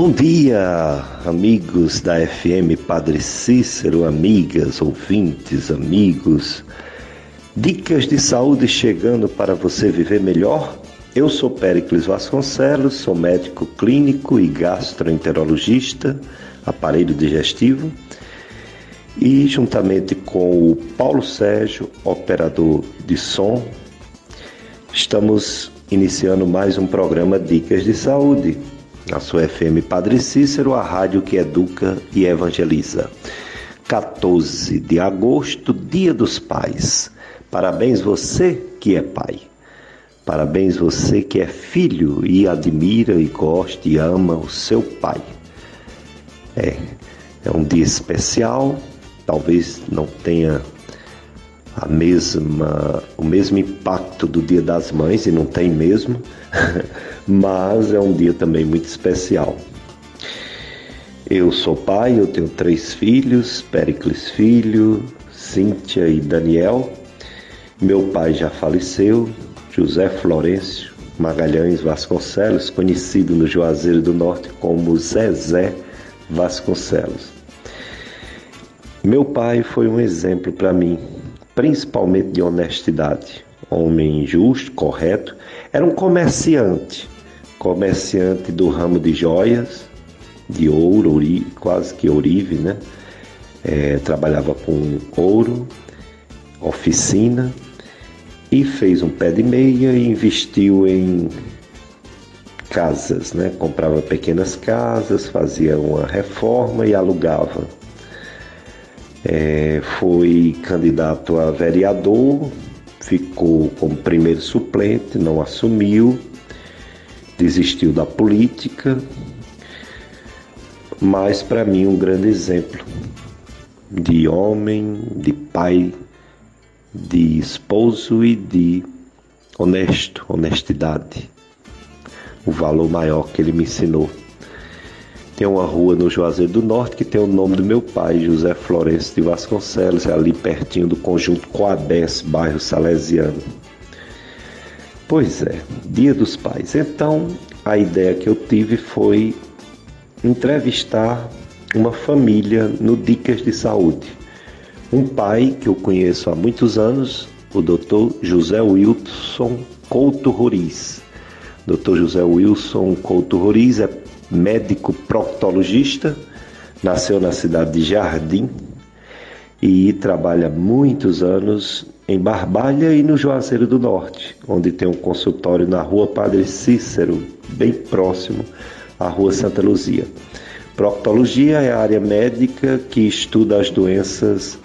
Bom dia, amigos da FM Padre Cícero, amigas, ouvintes, amigos. Dicas de saúde chegando para você viver melhor? Eu sou Péricles Vasconcelos, sou médico clínico e gastroenterologista, aparelho digestivo, e juntamente com o Paulo Sérgio, operador de som, estamos iniciando mais um programa Dicas de Saúde na sua FM Padre Cícero, a rádio que educa e evangeliza. 14 de agosto, Dia dos Pais. Parabéns você que é pai. Parabéns você que é filho e admira e gosta e ama o seu pai. É, é um dia especial, talvez não tenha a mesma, o mesmo impacto do Dia das Mães, e não tem mesmo, mas é um dia também muito especial. Eu sou pai, eu tenho três filhos, Pericles Filho, Cíntia e Daniel. Meu pai já faleceu, José Florencio Magalhães Vasconcelos, conhecido no Juazeiro do Norte como Zezé Vasconcelos. Meu pai foi um exemplo para mim, principalmente de honestidade. Homem justo, correto, era um comerciante, comerciante do ramo de joias, de ouro, ori, quase que ourive, né? É, trabalhava com ouro, oficina e fez um pé de meia e investiu em casas, né? Comprava pequenas casas, fazia uma reforma e alugava é, foi candidato a vereador, ficou como primeiro suplente, não assumiu, desistiu da política, mas para mim um grande exemplo de homem, de pai, de esposo e de honesto, honestidade. O valor maior que ele me ensinou. Tem uma rua no Juazeiro do Norte que tem o nome do meu pai, José Florencio de Vasconcelos, é ali pertinho do conjunto Coabés, bairro Salesiano. Pois é, Dia dos Pais. Então, a ideia que eu tive foi entrevistar uma família no Dicas de Saúde. Um pai que eu conheço há muitos anos, o Dr. José Wilson Couto Roriz. Dr. José Wilson Couto Roriz é médico proctologista, nasceu na cidade de Jardim e trabalha muitos anos em Barbalha e no Juazeiro do Norte, onde tem um consultório na rua Padre Cícero, bem próximo à rua Santa Luzia. Proctologia é a área médica que estuda as doenças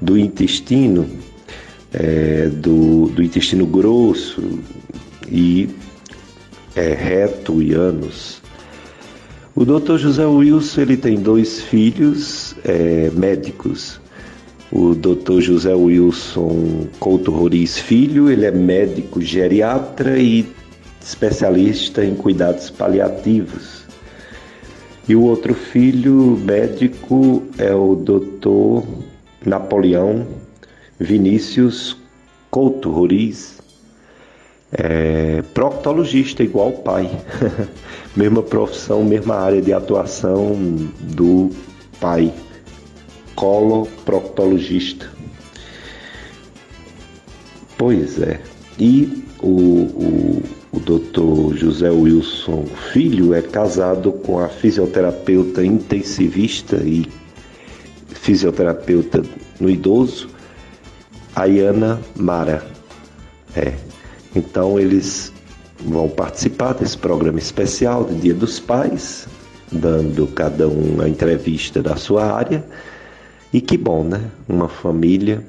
do intestino, é, do, do intestino grosso e é, reto e ânus. O Dr. José Wilson ele tem dois filhos é, médicos. O Dr. José Wilson Couto Roriz Filho, ele é médico geriatra e especialista em cuidados paliativos. E o outro filho médico é o Dr. Napoleão Vinícius Couto Roriz, é, proctologista, igual o pai. mesma profissão, mesma área de atuação do pai, coloproctologista. Pois é. E o, o, o doutor José Wilson Filho é casado com a fisioterapeuta intensivista e fisioterapeuta no idoso, Ayana Mara. É, então eles vão participar desse programa especial de Dia dos Pais, dando cada um a entrevista da sua área. E que bom, né? Uma família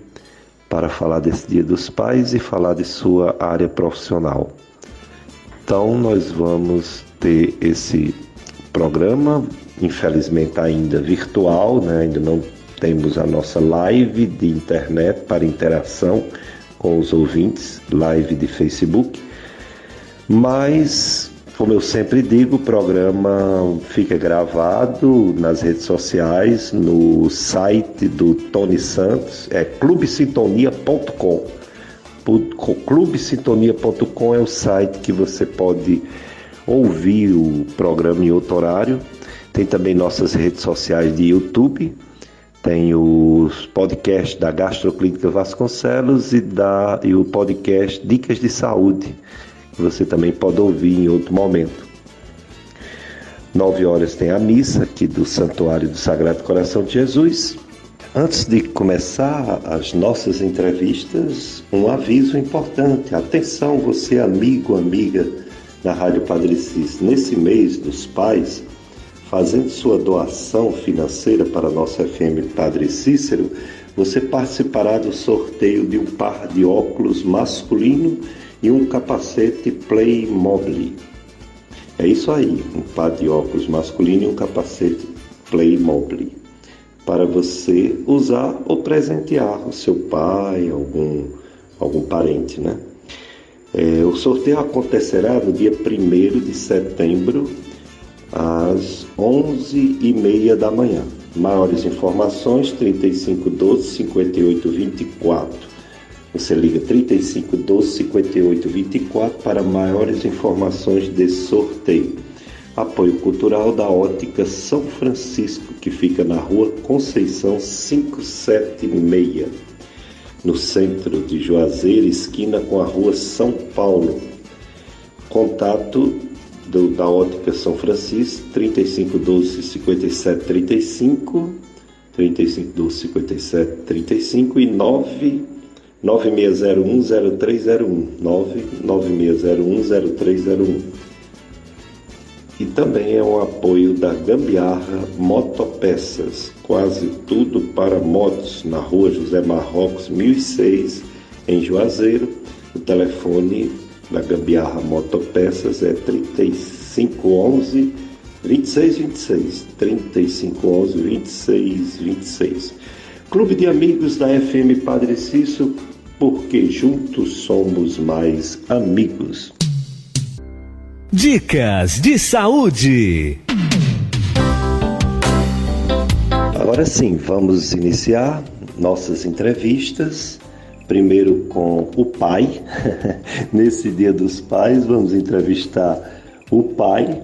para falar desse Dia dos Pais e falar de sua área profissional. Então nós vamos ter esse programa, infelizmente ainda virtual, né? ainda não temos a nossa live de internet para interação com os ouvintes, live de Facebook. Mas, como eu sempre digo, o programa fica gravado nas redes sociais, no site do Tony Santos, é clubesintonia.com. Clubesintonia.com é o site que você pode ouvir o programa em outro horário Tem também nossas redes sociais de YouTube, tem os podcasts da Gastroclínica Vasconcelos e, da, e o podcast Dicas de Saúde, que você também pode ouvir em outro momento. Nove horas tem a missa aqui do Santuário do Sagrado Coração de Jesus. Antes de começar as nossas entrevistas, um aviso importante. Atenção, você amigo, amiga da Rádio Padre Cis. Nesse mês dos pais, fazendo sua doação financeira para a nossa FM Padre Cícero, você participará do sorteio de um par de óculos masculino e um capacete Playmobil. É isso aí, um par de óculos masculino e um capacete Playmobil para você usar ou presentear o seu pai, algum, algum parente, né? É, o sorteio acontecerá no dia 1 de setembro às 11h30 da manhã. Maiores informações 3512 5824. Você liga 3512 5824 para maiores informações desse sorteio. Apoio Cultural da Ótica São Francisco, que fica na rua Conceição 576, no centro de Juazeiro, esquina com a rua São Paulo. Contato do, da Ótica São Francisco, 3512 5735, 3512 5735 e 9 96010301, 996010301. E também é um apoio da Gambiarra Motopeças, quase tudo para motos, na rua José Marrocos 1006, em Juazeiro. O telefone da Gambiarra Motopeças é 3511 2626 3511 2626. Clube de Amigos da FM Padre Cício, porque juntos somos mais amigos. Dicas de saúde. Agora sim, vamos iniciar nossas entrevistas primeiro com o pai. Nesse Dia dos Pais, vamos entrevistar o pai,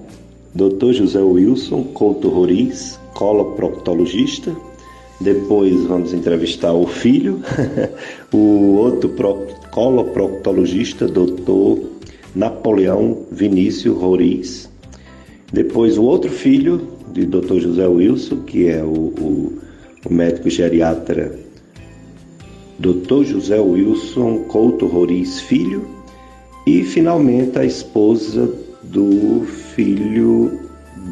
Dr. José Wilson Couto Roriz, coloproctologista. Depois vamos entrevistar o filho, o outro coloproctologista, Dr. Napoleão Vinícius Roriz. Depois o outro filho de Dr. José Wilson, que é o, o, o médico geriatra Dr. José Wilson Couto Roriz Filho e finalmente a esposa do filho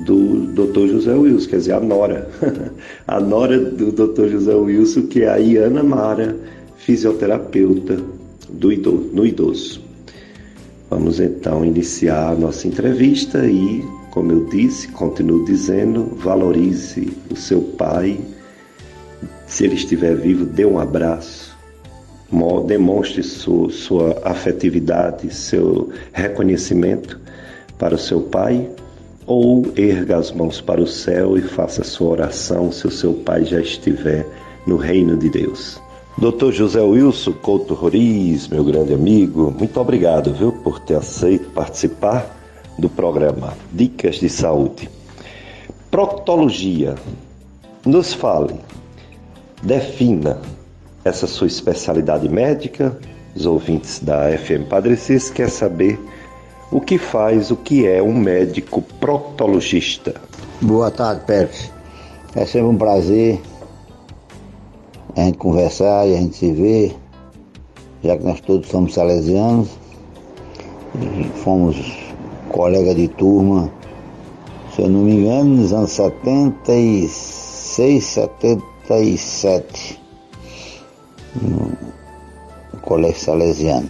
do Dr. José Wilson, quer dizer, a nora, a nora do Dr. José Wilson, que é a Iana Mara, fisioterapeuta do idoso, no idoso. Vamos então iniciar a nossa entrevista e, como eu disse, continuo dizendo, valorize o seu pai. Se ele estiver vivo, dê um abraço, demonstre sua, afetividade, seu reconhecimento para o seu pai, ou erga as mãos para o céu e faça sua oração se o seu pai já estiver no reino de Deus. Dr. José Wilson Couto Roriz, meu grande amigo, muito obrigado, viu, por ter aceito participar do programa Dicas de Saúde. Proctologia. Nos fale, defina essa sua especialidade médica. Os ouvintes da FM Padre Cis quer saber o que faz, o que é um médico proctologista. Boa tarde, Pérez. É sempre um prazer a gente conversar e a gente se ver, já que nós todos somos salesianos, fomos colega de turma, se eu não me engano, nos anos 76, 77 no Colégio Salesiano.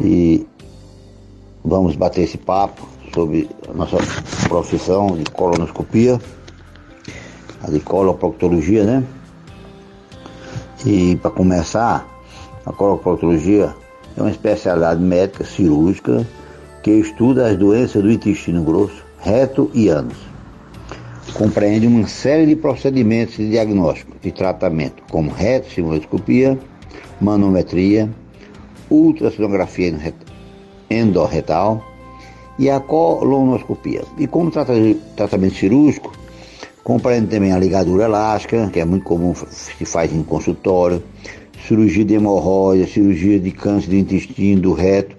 E vamos bater esse papo sobre a nossa profissão de colonoscopia, a de coloproctologia, né? E para começar, a coloproctologia é uma especialidade médica cirúrgica que estuda as doenças do intestino grosso, reto e ânus compreende uma série de procedimentos de diagnóstico e tratamento, como retossimuloscopia, manometria, ultrassonografia endorretal e a colonoscopia. E como tratamento cirúrgico, compreende também a ligadura elástica, que é muito comum, se faz em consultório, cirurgia de hemorroida, cirurgia de câncer do intestino, do reto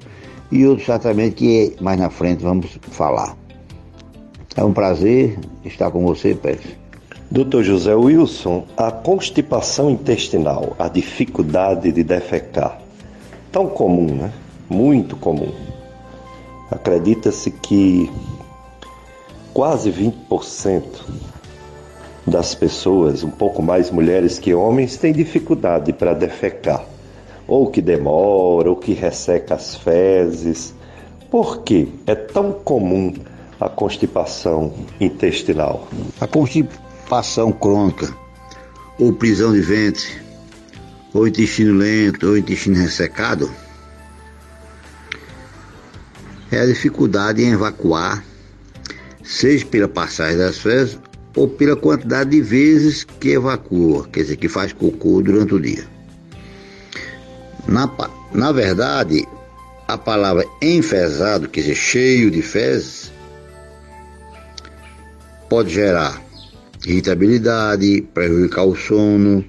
e outros tratamentos que mais na frente vamos falar. É um prazer estar com você, Pérez. Doutor José Wilson, a constipação intestinal, a dificuldade de defecar, tão comum, né? Muito comum. Acredita-se que quase 20% das pessoas, um pouco mais mulheres que homens, têm dificuldade para defecar, ou que demora, ou que resseca as fezes. Por que é tão comum a constipação intestinal? A constipação crônica, ou prisão de ventre, ou intestino lento, ou intestino ressecado, é a dificuldade em evacuar, seja pela passagem das fezes ou pela quantidade de vezes que evacua, quer dizer, que faz cocô durante o dia. Na, na verdade, a palavra enfesado, quer dizer, cheio de fezes, pode gerar irritabilidade, prejudicar o sono,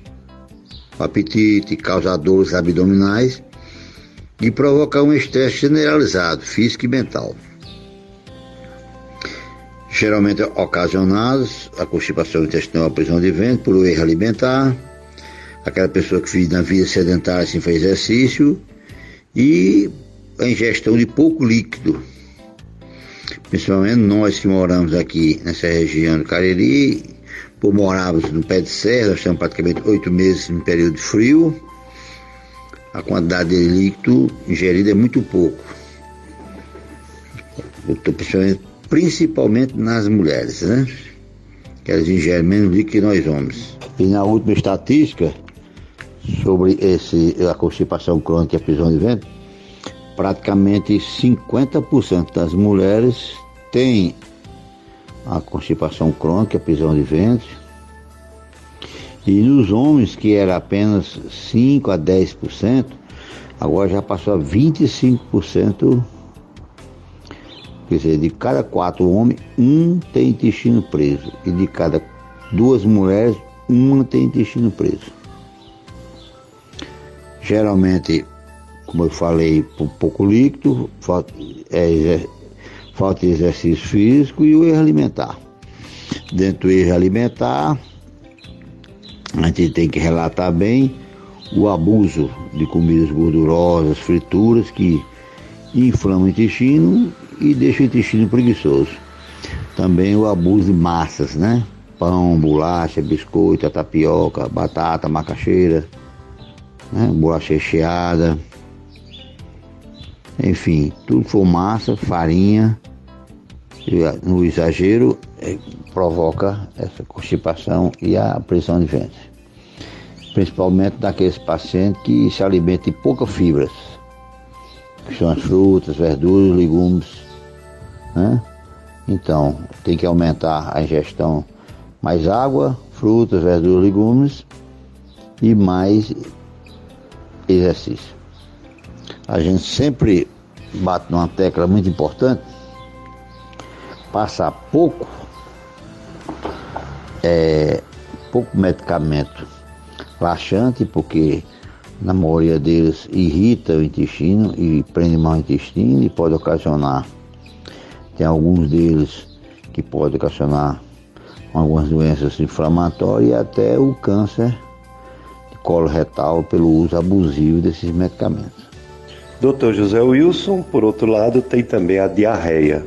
apetite, causar dores abdominais e provocar um estresse generalizado, físico e mental geralmente ocasionados a constipação intestinal, a prisão de ventre, por erro alimentar, aquela pessoa que vive na vida sedentária sem fazer exercício e a ingestão de pouco líquido. Principalmente nós que moramos aqui nessa região do Cariri, por morarmos no pé de serra, nós estamos praticamente oito meses em período de frio, a quantidade de líquido ingerido é muito pouco. Principalmente principalmente nas mulheres, né? Que elas ingerem menos líquido que nós homens. E na última estatística sobre esse, a constipação crônica e a prisão de ventre, praticamente 50% das mulheres têm a constipação crônica, a prisão de ventre, e nos homens, que era apenas 5 a 10%, agora já passou a 25% Quer dizer, de cada quatro homens, um tem intestino preso. E de cada duas mulheres, uma tem intestino preso. Geralmente, como eu falei, pouco líquido, falta, é, falta de exercício físico e o erro alimentar. Dentro do erro alimentar, a gente tem que relatar bem o abuso de comidas gordurosas, frituras que inflamam o intestino e deixa o intestino preguiçoso. Também o abuso de massas, né? Pão, bolacha, biscoito, tapioca, batata, macaxeira, né? bolacha recheada. Enfim, tudo massa, farinha, no exagero, é, provoca essa constipação e a pressão de ventre. Principalmente daqueles pacientes que se alimentam de poucas fibras, que são as frutas, verduras, legumes, né? Então, tem que aumentar a ingestão mais água, frutas, verduras, legumes e mais exercício. A gente sempre bate numa tecla muito importante, passar pouco, é, pouco medicamento laxante, porque na maioria deles irrita o intestino e prende mal o intestino e pode ocasionar tem alguns deles que podem ocasionar algumas doenças inflamatórias e até o câncer de colo retal pelo uso abusivo desses medicamentos. Dr. José Wilson, por outro lado, tem também a diarreia.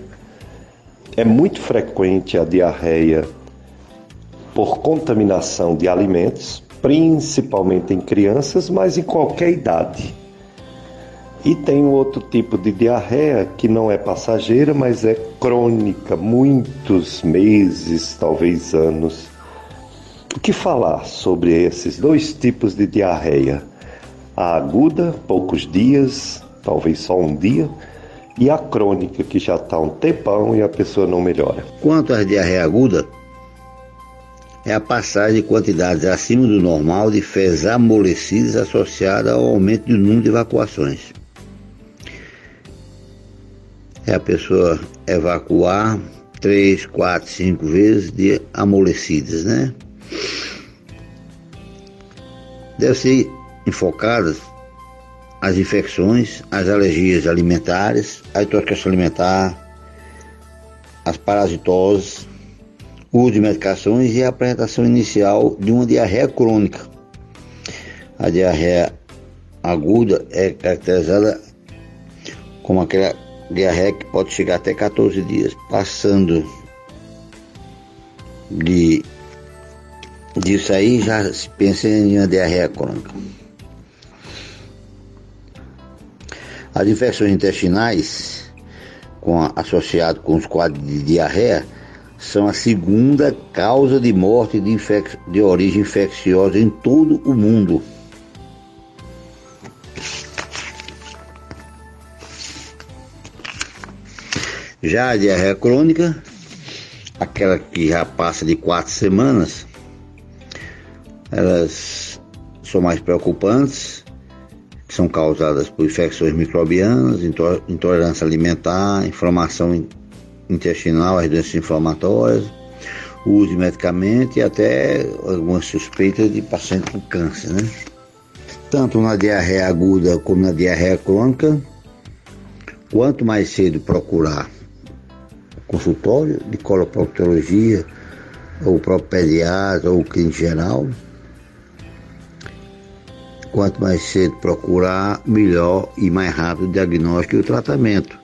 É muito frequente a diarreia por contaminação de alimentos, principalmente em crianças, mas em qualquer idade. E tem outro tipo de diarreia que não é passageira, mas é crônica, muitos meses, talvez anos. O que falar sobre esses dois tipos de diarreia? A aguda, poucos dias, talvez só um dia, e a crônica, que já está um tempão e a pessoa não melhora. Quanto à diarreia aguda, é a passagem de quantidades acima do normal de fezes amolecidas associada ao aumento do número de evacuações. é a pessoa evacuar três, quatro, cinco vezes de amolecidas, né? Deve ser enfocadas as infecções, as alergias alimentares, a intoxicação alimentar, as parasitoses, o uso de medicações e a apresentação inicial de uma diarreia crônica. A diarreia aguda é caracterizada como aquela diarreia que pode chegar até 14 dias, passando de disso aí já se pensa em uma diarreia crônica. As infecções intestinais, com, associado com os quadros de diarreia, são a segunda causa de morte de, de origem infecciosa em todo o mundo. Já a diarreia crônica, aquela que já passa de quatro semanas, elas são mais preocupantes, que são causadas por infecções microbianas, intolerância alimentar, inflamação intestinal, as doenças inflamatórias, uso de medicamentos e até algumas suspeitas de pacientes com câncer, né? Tanto na diarreia aguda como na diarreia crônica, quanto mais cedo procurar consultório de coloproctologia, ou o próprio pediatra, ou o clínico geral, quanto mais cedo procurar, melhor e mais rápido o diagnóstico e o tratamento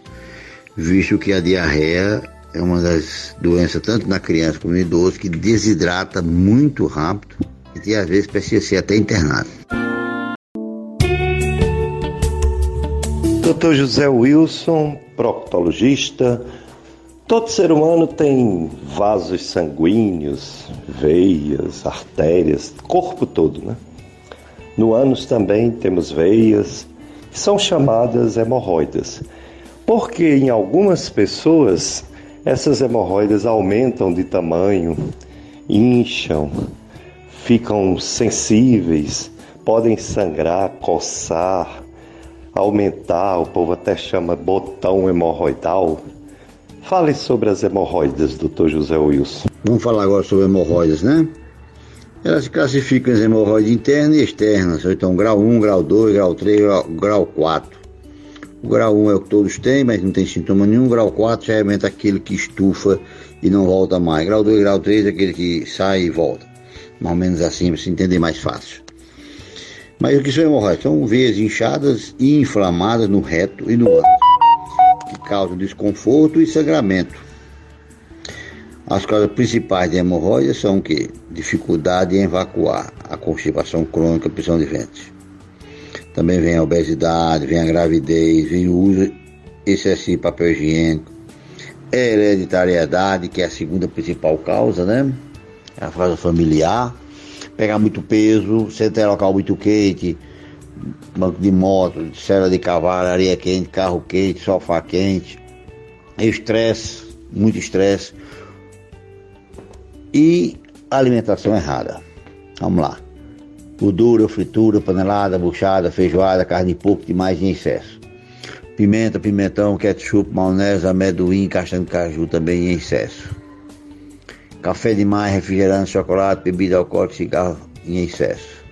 visto que a diarreia é uma das doenças, tanto na criança como no idoso, que desidrata muito rápido e às vezes precisa ser até internado. Dr. José Wilson, proctologista. Todo ser humano tem vasos sanguíneos, veias, artérias, corpo todo, né? No ânus também temos veias, que são chamadas hemorroidas. Porque em algumas pessoas essas hemorroidas aumentam de tamanho, incham, ficam sensíveis, podem sangrar, coçar, aumentar, o povo até chama botão hemorroidal. Fale sobre as hemorroidas, doutor José Wilson. Vamos falar agora sobre hemorroidas, né? Elas se classificam em hemorroides internas e externas, então grau 1, grau 2, grau 3, grau, grau 4. O grau 1 é o que todos têm, mas não tem sintoma nenhum. Grau 4 já é aquele que estufa e não volta mais. Grau 2 e grau 3 é aquele que sai e volta. Mais ou menos assim, para se entender mais fácil. Mas o que são hemorroidas? São veias inchadas e inflamadas no reto e no ânus, que causam desconforto e sangramento. As causas principais de hemorroidas são o quê? Dificuldade em evacuar, a constipação crônica, prisão de ventre. Também vem a obesidade, vem a gravidez, vem o uso excessivo de papel higiênico, é hereditariedade, que é a segunda principal causa, né? É a fase familiar, pegar muito peso, sentar local muito quente, banco de moto, cela de cavalo, areia quente, carro quente, sofá quente, estresse, muito estresse e alimentação errada. Vamos lá. Gordura, fritura, panelada, buchada, feijoada, carne de porco demais em excesso. Pimenta, pimentão, ketchup, maionese, amendoim, castanha de caju também em excesso. Café demais, refrigerante, chocolate, bebida alcoólica, cigarro em excesso.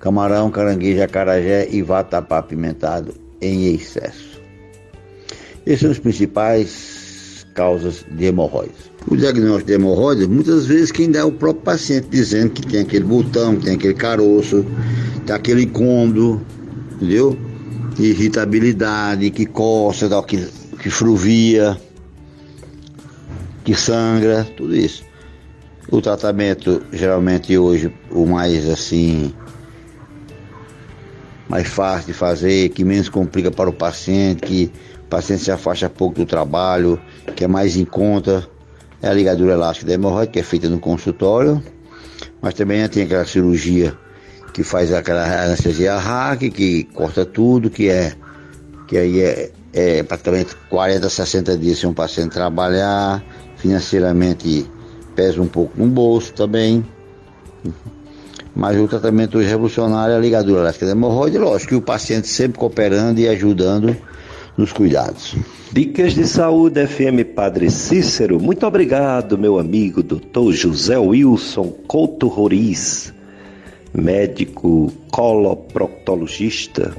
Camarão, caranguejo, acarajé e vatapá pimentado em excesso. Esses são os principais causas de hemorroides. O diagnóstico de hemorroida, muitas vezes quem dá é o próprio paciente, dizendo que tem aquele botão, que tem aquele caroço, tem aquele incômodo, entendeu? Irritabilidade, que coça, que, que fruvia, que sangra, tudo isso. O tratamento, geralmente hoje, o mais assim, mais fácil de fazer, que menos complica para o paciente, que o paciente se afasta pouco do trabalho, que é mais em conta, é a ligadura elástica da hemorroide, que é feita no consultório, mas também tem aquela cirurgia que faz aquela anestesia RAC, que corta tudo, que é que aí é, é praticamente 40, 60 dias se um paciente trabalhar, financeiramente pesa um pouco no bolso também. Mas o tratamento revolucionário é a ligadura elástica da hemorroide, lógico que o paciente sempre cooperando e ajudando nos cuidados. Dicas de Saúde FM Padre Cícero. Muito obrigado, meu amigo Dr. José Wilson Couto Roriz, médico coloproctologista.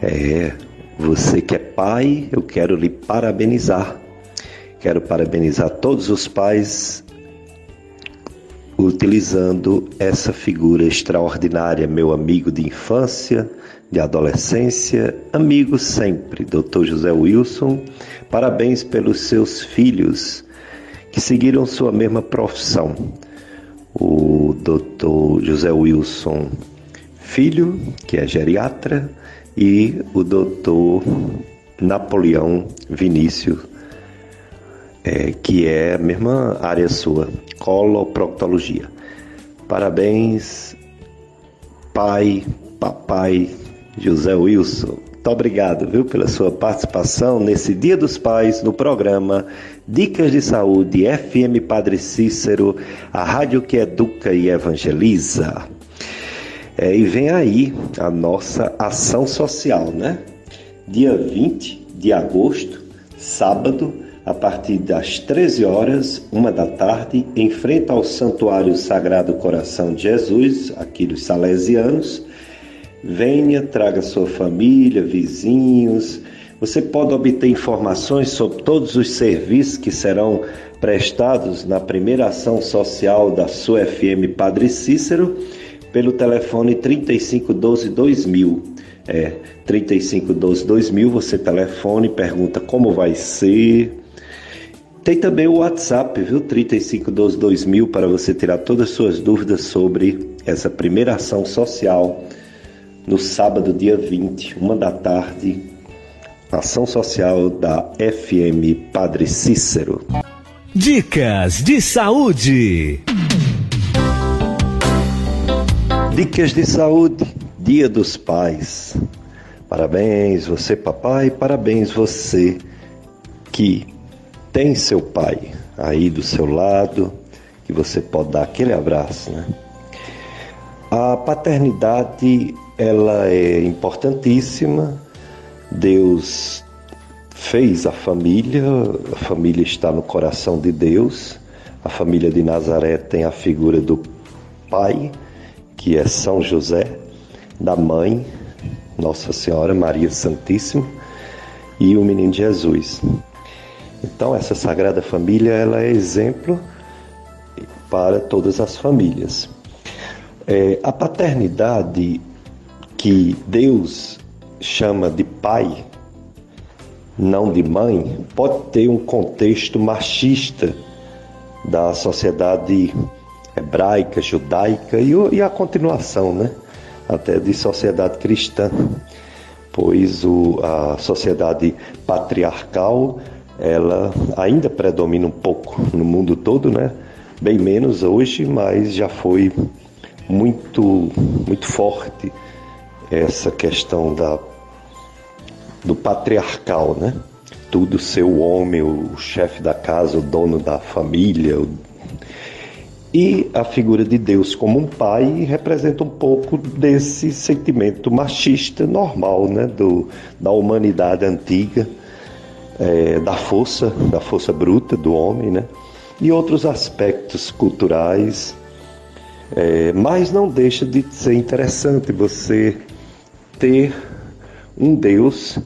É, você que é pai, eu quero lhe parabenizar. Quero parabenizar todos os pais utilizando essa figura extraordinária, meu amigo de infância, de adolescência, amigo sempre, Dr. José Wilson. Parabéns pelos seus filhos que seguiram sua mesma profissão. O Dr. José Wilson Filho, que é geriatra, e o Dr. Napoleão Vinícius, é, que é a mesma área sua, coloproctologia. Parabéns, pai, papai José Wilson. Muito obrigado, viu, pela sua participação nesse Dia dos Pais no programa Dicas de Saúde FM Padre Cícero, a rádio que educa e evangeliza. É, e vem aí a nossa ação social, né? Dia 20 de agosto, sábado, a partir das 13 horas, uma da tarde, em frente ao Santuário Sagrado Coração de Jesus, aqui dos Salesianos. Venha, traga sua família, vizinhos. Você pode obter informações sobre todos os serviços que serão prestados na primeira ação social da sua FM Padre Cícero pelo telefone 3512 2000. É, 3512 2000, você telefone, pergunta como vai ser, tem também o WhatsApp, viu? 35122000 para você tirar todas as suas dúvidas sobre essa primeira ação social no sábado, dia 20, uma da tarde, ação social da FM Padre Cícero. Dicas de saúde. Dicas de saúde, Dia dos Pais. Parabéns você, papai, parabéns você que tem seu pai aí do seu lado, que você pode dar aquele abraço, né? A paternidade, ela é importantíssima. Deus fez a família, a família está no coração de Deus. A família de Nazaré tem a figura do pai, que é São José, da mãe, Nossa Senhora Maria Santíssima, e o menino Jesus. Então essa Sagrada Família ela é exemplo para todas as famílias. É, a paternidade que Deus chama de pai, não de mãe, pode ter um contexto machista da sociedade hebraica, judaica e, e a continuação, né? Até de sociedade cristã, pois o, a sociedade patriarcal ela ainda predomina um pouco no mundo todo, né? Bem menos hoje, mas já foi muito muito forte essa questão da do patriarcal, né? Tudo ser o homem, o chefe da casa, o dono da família. O... E a figura de Deus como um pai representa um pouco desse sentimento machista normal, né? Do, da humanidade antiga é, da força, da força bruta do homem, né? E outros aspectos culturais. É, mas não deixa de ser interessante você ter um Deus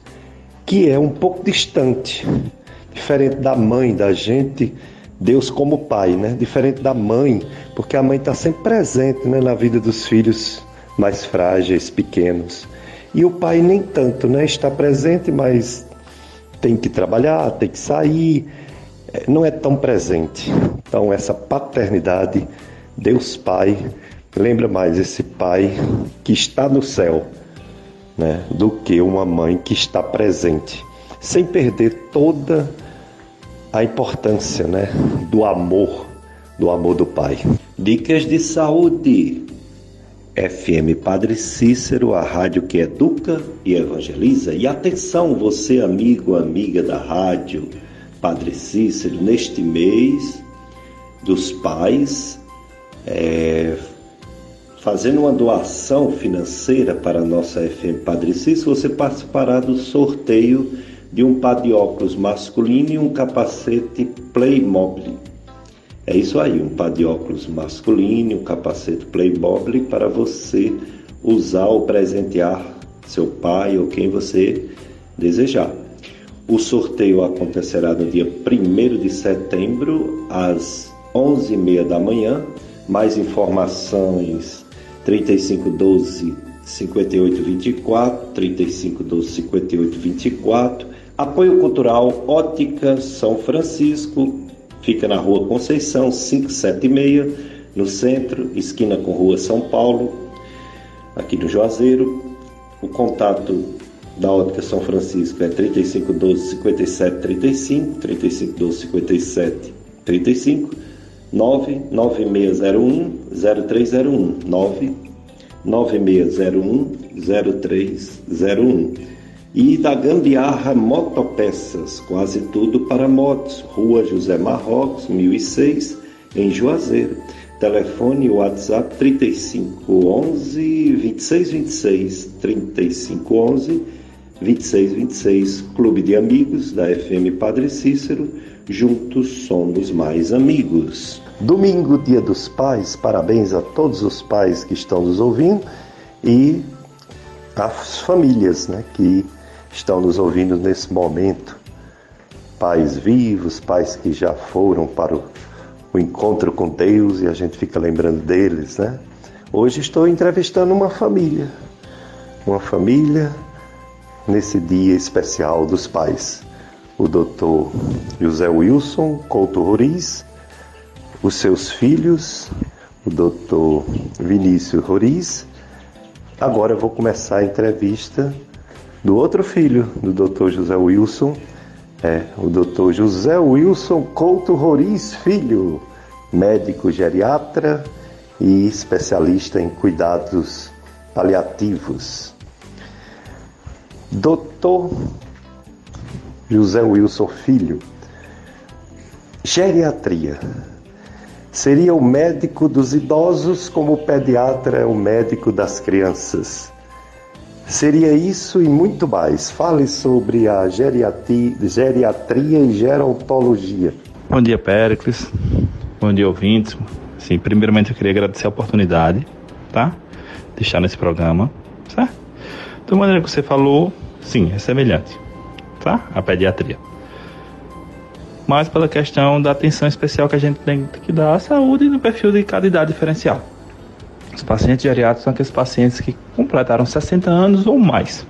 que é um pouco distante, diferente da mãe da gente, Deus como pai, né? Diferente da mãe, porque a mãe está sempre presente né, na vida dos filhos mais frágeis, pequenos. E o pai nem tanto, né? Está presente, mas tem que trabalhar, tem que sair, é, não é tão presente. Então, essa paternidade, Deus Pai, lembra mais esse pai que está no céu, né, do que uma mãe que está presente, sem perder toda a importância, né, do amor, do amor do pai. Dicas de saúde. FM Padre Cícero, a rádio que educa e evangeliza. E atenção, você, amigo, amiga da rádio Padre Cícero, neste mês dos pais, é, fazendo uma doação financeira para a nossa FM Padre Cícero, você participará do sorteio de um par de óculos masculino e um capacete Playmobil. É isso aí, um par de óculos masculino um capacete Playmobil para você usar ou presentear seu pai ou quem você desejar. O sorteio acontecerá no dia 1 de setembro, às 11h30 da manhã. Mais informações 3512 5824, 3512 5824. Apoio Cultural Ótica São Francisco, fica na Rua Conceição 576, no centro, esquina com Rua São Paulo, aqui no Juazeiro. O contato da Ótica São Francisco é 3512 5735, 3512 57 35 99601 0301 99601 0301 e da Gambiarra Motopeças, quase tudo para motos, Rua José Marrocos, 1006, em Juazeiro. Telefone WhatsApp 3511 2626 3511 2626, Clube de Amigos da FM Padre Cícero, juntos somos mais amigos. Domingo, Dia dos Pais, parabéns a todos os pais que estão nos ouvindo e às famílias né, que estão nos ouvindo nesse momento. Pais vivos, pais que já foram para o, o encontro com Deus e a gente fica lembrando deles, né? Hoje estou entrevistando uma família, uma família nesse dia especial dos pais. O doutor José Wilson Couto Roriz, os seus filhos, o doutor Vinícius Roriz. Agora eu vou começar a entrevista do outro filho do doutor José Wilson, é o doutor José Wilson Couto Roriz Filho, médico geriatra e especialista em cuidados paliativos. Doutor José Wilson Filho, geriatria. Seria o médico dos idosos como o pediatra é o médico das crianças. Seria isso e muito mais. Fale sobre a geriatria, e gerontologia. Bom dia, Péricles. Bom dia, ouvintes. Sim, primeiramente eu queria agradecer a oportunidade, tá? De estar nesse programa, certo? Da maneira que você falou, sim, é semelhante, tá? A pediatria. Mas pela questão da atenção especial que a gente tem que dar à saúde e no perfil de cada idade diferencial. Os pacientes geriátricos são aqueles pacientes que completaram 60 anos ou mais.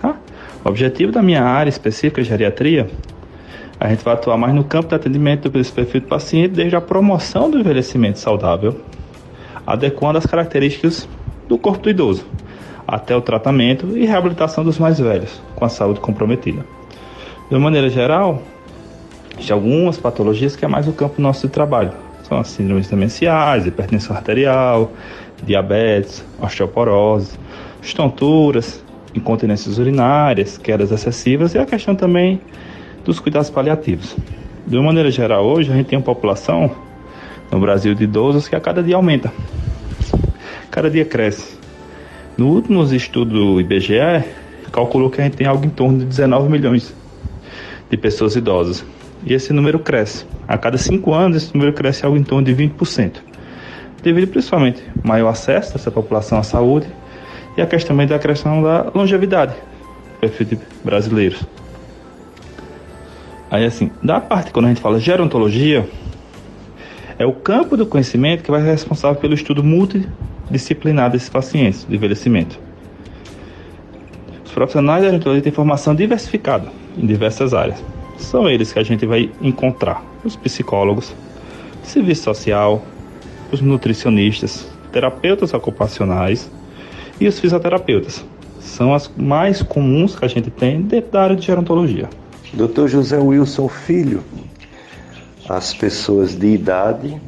Tá? O objetivo da minha área específica, geriatria, a gente vai atuar mais no campo de atendimento desse perfil de paciente, desde a promoção do envelhecimento saudável, adequando as características do corpo do idoso, até o tratamento e reabilitação dos mais velhos, com a saúde comprometida. De uma maneira geral, existem algumas patologias que é mais o campo nosso de trabalho. São as síndromes demenciais, hipertensão arterial, diabetes, osteoporose, estonturas, incontinências urinárias, quedas excessivas e a questão também dos cuidados paliativos. De uma maneira geral, hoje a gente tem uma população no Brasil de idosos que a cada dia aumenta, cada dia cresce. No último estudo do IBGE, calculou que a gente tem algo em torno de 19 milhões de pessoas idosas. E esse número cresce. A cada cinco anos, esse número cresce algo em torno de 20%. Devido principalmente ao maior acesso dessa população à saúde e a questão também da questão da longevidade perfil de brasileiros. Aí assim, da parte quando a gente fala gerontologia, é o campo do conhecimento que vai ser responsável pelo estudo multi disciplinar desses pacientes de envelhecimento. Os profissionais da gerontologia têm formação diversificada em diversas áreas. São eles que a gente vai encontrar: os psicólogos, serviço social, os nutricionistas, terapeutas ocupacionais e os fisioterapeutas. São as mais comuns que a gente tem dentro da área de gerontologia. Dr. José Wilson Filho, as pessoas de idade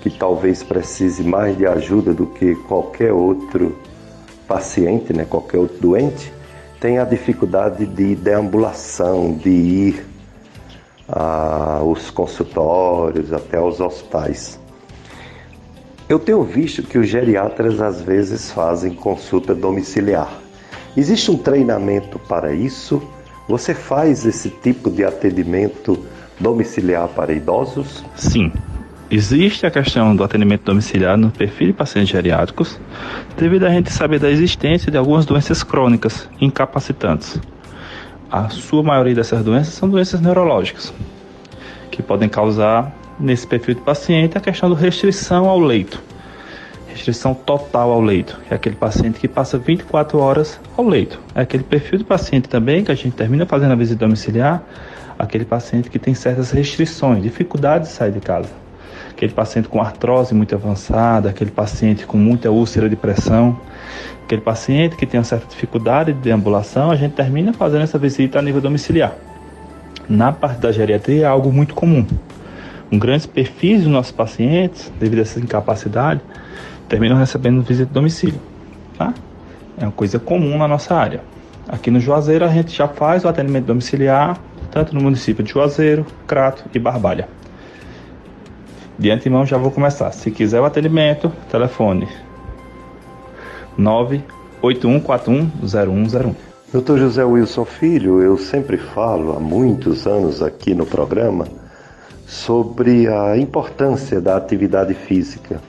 que talvez precise mais de ajuda do que qualquer outro paciente, né, qualquer outro doente, tem a dificuldade de deambulação, de ir aos consultórios, até aos hospitais. Eu tenho visto que os geriatras às vezes fazem consulta domiciliar. Existe um treinamento para isso? Você faz esse tipo de atendimento domiciliar para idosos? Sim. Existe a questão do atendimento domiciliar no perfil de pacientes geriátricos, devido a gente saber da existência de algumas doenças crônicas incapacitantes. A sua maioria dessas doenças são doenças neurológicas, que podem causar nesse perfil de paciente a questão da restrição ao leito. Restrição total ao leito, é aquele paciente que passa 24 horas ao leito. É aquele perfil de paciente também que a gente termina fazendo a visita domiciliar, aquele paciente que tem certas restrições, dificuldade de sair de casa aquele paciente com artrose muito avançada, aquele paciente com muita úlcera de pressão, aquele paciente que tem uma certa dificuldade de deambulação, a gente termina fazendo essa visita a nível domiciliar. Na parte da geriatria é algo muito comum. Um grande perfil dos nossos pacientes, devido a essa incapacidade, terminam recebendo visita a domicílio. Tá? É uma coisa comum na nossa área. Aqui no Juazeiro a gente já faz o atendimento domiciliar, tanto no município de Juazeiro, Crato e Barbalha. De antemão já vou começar. Se quiser o atendimento, telefone 981410101. Doutor José Wilson Filho, eu sempre falo há muitos anos aqui no programa sobre a importância da atividade física.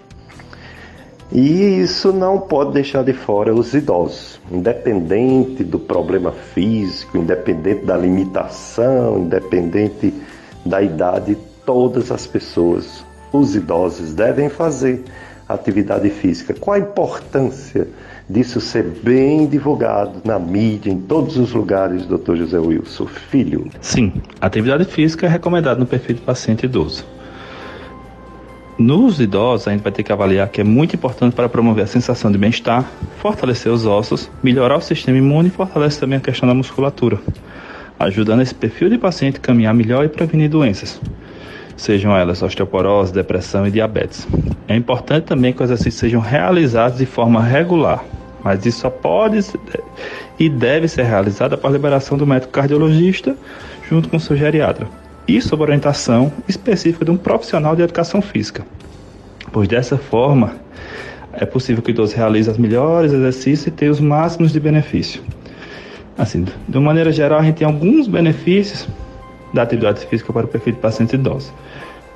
E isso não pode deixar de fora os idosos, independente do problema físico, independente da limitação, independente da idade, todas as pessoas os idosos devem fazer atividade física. Qual a importância disso ser bem divulgado na mídia, em todos os lugares, doutor José Wilson Filho? Sim, atividade física é recomendada no perfil do paciente idoso. Nos idosos, a gente vai ter que avaliar que é muito importante para promover a sensação de bem-estar, fortalecer os ossos, melhorar o sistema imune e fortalece também a questão da musculatura, ajudando esse perfil de paciente a caminhar melhor e prevenir doenças sejam elas osteoporose, depressão e diabetes. É importante também que os exercícios sejam realizados de forma regular, mas isso só pode e deve ser realizado após liberação do médico cardiologista junto com o seu geriatra e sob orientação específica de um profissional de educação física, pois dessa forma é possível que o idoso realize os melhores exercícios e tenha os máximos de benefício. Assim, de uma maneira geral, a gente tem alguns benefícios da atividade física para o perfil de paciente idoso.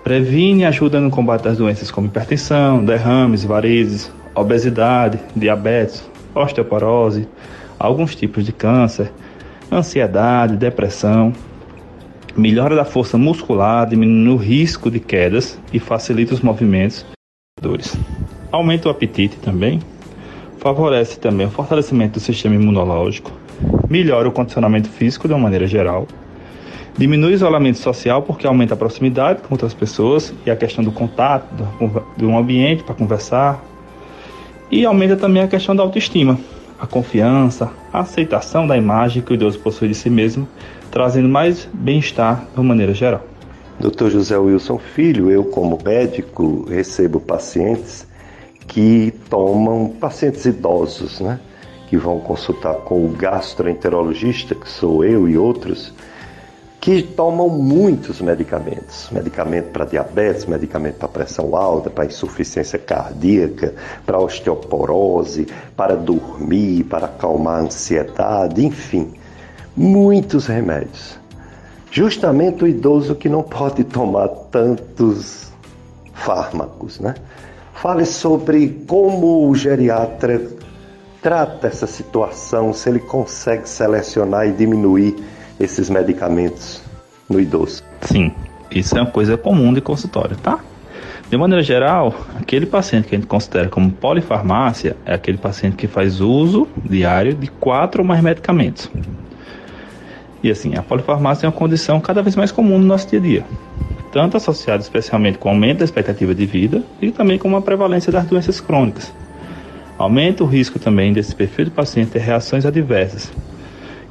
Previne e ajuda no combate das doenças como hipertensão, derrames, varizes, obesidade, diabetes, osteoporose, alguns tipos de câncer, ansiedade, depressão. Melhora da força muscular, diminui o risco de quedas e facilita os movimentos. Aumenta o apetite também. Favorece também o fortalecimento do sistema imunológico. Melhora o condicionamento físico de uma maneira geral Diminui o isolamento social porque aumenta a proximidade com outras pessoas e a questão do contato, de um ambiente para conversar. E aumenta também a questão da autoestima, a confiança, a aceitação da imagem que o idoso possui de si mesmo, trazendo mais bem-estar de uma maneira geral. Dr. José Wilson Filho, eu como médico recebo pacientes que tomam, pacientes idosos, né? Que vão consultar com o gastroenterologista, que sou eu e outros, que tomam muitos medicamentos. Medicamento para diabetes, medicamento para pressão alta, para insuficiência cardíaca, para osteoporose, para dormir, para acalmar a ansiedade, enfim, muitos remédios. Justamente o idoso que não pode tomar tantos fármacos, né? Fale sobre como o geriatra trata essa situação, se ele consegue selecionar e diminuir esses medicamentos no idoso. Sim, isso é uma coisa comum de consultório, tá? De maneira geral, aquele paciente que a gente considera como polifarmácia é aquele paciente que faz uso diário de quatro ou mais medicamentos. E assim, a polifarmácia é uma condição cada vez mais comum no nosso dia a dia, tanto associada especialmente com o aumento da expectativa de vida e também com a prevalência das doenças crônicas. Aumenta o risco também desse perfil de paciente ter reações adversas,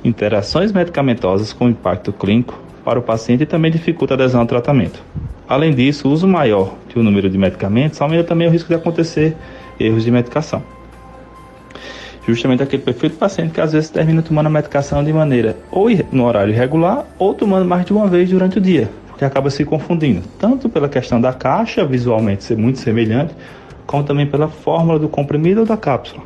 interações medicamentosas com impacto clínico para o paciente e também dificulta a adesão ao tratamento. Além disso, o uso maior de um número de medicamentos aumenta também o risco de acontecer erros de medicação. Justamente aquele perfil de paciente que às vezes termina tomando a medicação de maneira ou no horário irregular ou tomando mais de uma vez durante o dia, porque acaba se confundindo, tanto pela questão da caixa visualmente ser muito semelhante, como também pela fórmula do comprimido ou da cápsula.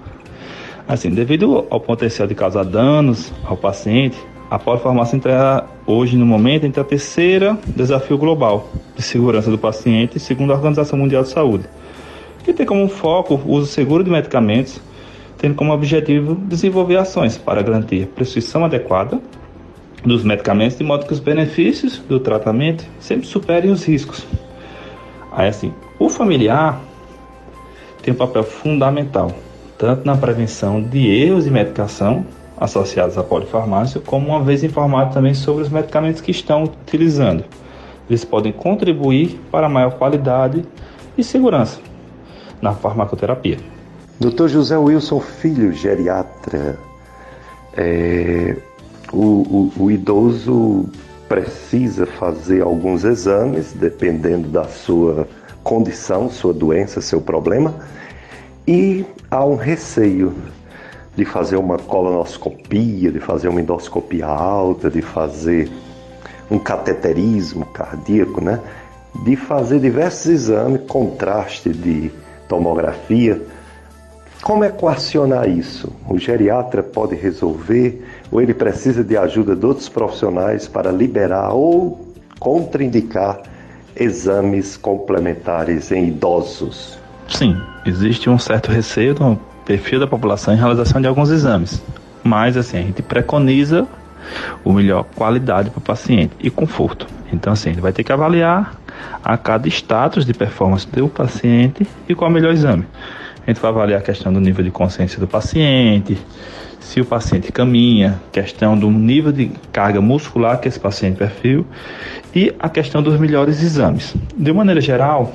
Assim, devido ao potencial de causar danos ao paciente, a polifarmácia entra hoje, no momento, entre a terceira desafio global de segurança do paciente, segundo a Organização Mundial de Saúde, que tem como foco o uso seguro de medicamentos, tendo como objetivo desenvolver ações para garantir a prescrição adequada dos medicamentos, de modo que os benefícios do tratamento sempre superem os riscos. Aí, assim, o familiar tem um papel fundamental, tanto na prevenção de erros de medicação associados à polifarmácia, como uma vez informado também sobre os medicamentos que estão utilizando. Eles podem contribuir para maior qualidade e segurança na farmacoterapia. Dr. José Wilson Filho, geriatra, é, o, o, o idoso precisa fazer alguns exames, dependendo da sua condição, sua doença, seu problema, e há um receio de fazer uma colonoscopia, de fazer uma endoscopia alta, de fazer um cateterismo cardíaco, né? De fazer diversos exames, contraste de tomografia. Como equacionar isso? O geriatra pode resolver ou ele precisa de ajuda de outros profissionais para liberar ou contraindicar exames complementares em idosos? Sim, existe um certo receio do perfil da população em realização de alguns exames. Mas assim, a gente preconiza o melhor qualidade para o paciente e conforto. Então assim, ele vai ter que avaliar a cada status de performance do paciente e qual é o melhor exame. A gente vai avaliar a questão do nível de consciência do paciente, se o paciente caminha, questão do nível de carga muscular que esse paciente perfil e a questão dos melhores exames. De maneira geral,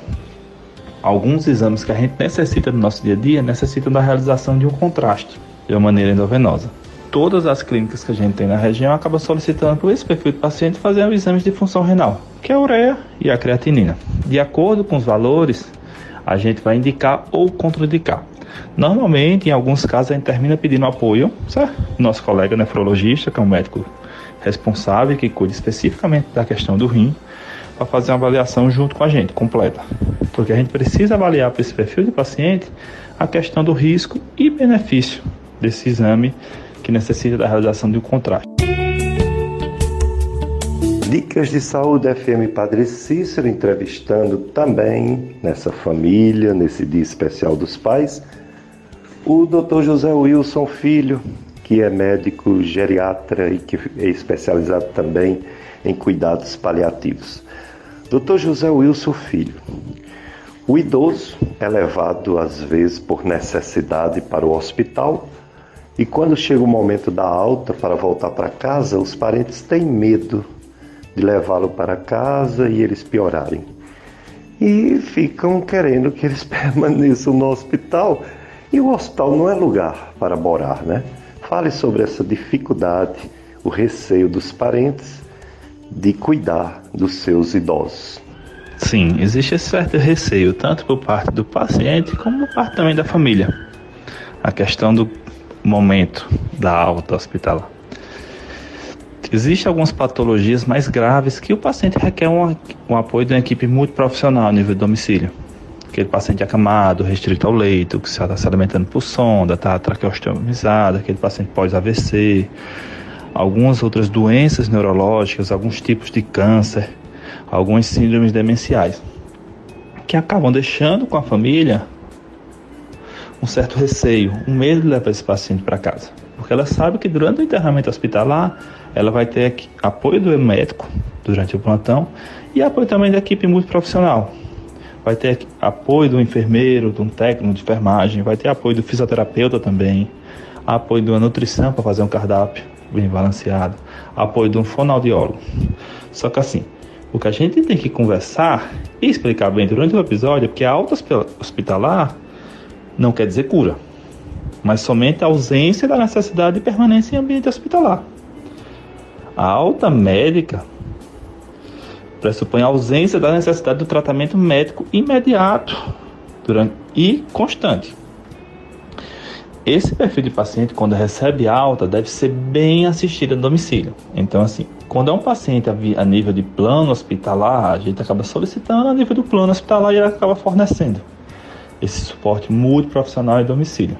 alguns exames que a gente necessita no nosso dia a dia necessitam da realização de um contraste de uma maneira endovenosa. Todas as clínicas que a gente tem na região acabam solicitando para esse perfil de paciente fazer exames de função renal, que é a ureia e a creatinina. De acordo com os valores, a gente vai indicar ou contraindicar. Normalmente, em alguns casos, a gente termina pedindo apoio, certo? Nosso colega nefrologista, que é um médico responsável, que cuida especificamente da questão do rim, para fazer uma avaliação junto com a gente, completa. Porque a gente precisa avaliar para esse perfil de paciente a questão do risco e benefício desse exame que necessita da realização de um contraste. Dicas de Saúde FM Padre Cícero entrevistando também nessa família, nesse dia especial dos pais, o Dr. José Wilson Filho, que é médico geriatra e que é especializado também em cuidados paliativos. Dr. José Wilson Filho. O idoso é levado às vezes por necessidade para o hospital e quando chega o momento da alta para voltar para casa, os parentes têm medo de levá-lo para casa e eles piorarem. E ficam querendo que eles permaneçam no hospital. E o hospital não é lugar para morar, né? Fale sobre essa dificuldade, o receio dos parentes de cuidar dos seus idosos. Sim, existe esse certo receio, tanto por parte do paciente como por parte também da família. A questão do momento da alta hospitalar. Existem algumas patologias mais graves que o paciente requer um, um apoio de uma equipe muito profissional a nível de domicílio. Aquele paciente acamado, restrito ao leito, que está se alimentando por sonda, está traqueostomizado, aquele paciente pós-AVC, algumas outras doenças neurológicas, alguns tipos de câncer, algumas síndromes demenciais, que acabam deixando com a família um certo receio, um medo de levar esse paciente para casa, porque ela sabe que durante o internamento hospitalar ela vai ter apoio do médico durante o plantão e apoio também da equipe multiprofissional. Vai ter apoio do enfermeiro, de um técnico de enfermagem, vai ter apoio do fisioterapeuta também, apoio uma nutrição para fazer um cardápio bem balanceado, apoio de um fonoaudiólogo. Só que assim, o que a gente tem que conversar e explicar bem durante o episódio é que a alta hospitalar não quer dizer cura, mas somente a ausência da necessidade de permanência em ambiente hospitalar. A alta médica pressupõe a ausência da necessidade do tratamento médico imediato durante, e constante. Esse perfil de paciente, quando recebe alta, deve ser bem assistido no domicílio. Então, assim, quando é um paciente a, nível de plano hospitalar, a gente acaba solicitando a nível do plano hospitalar e ele acaba fornecendo. esse suporte multiprofissional em domicílio.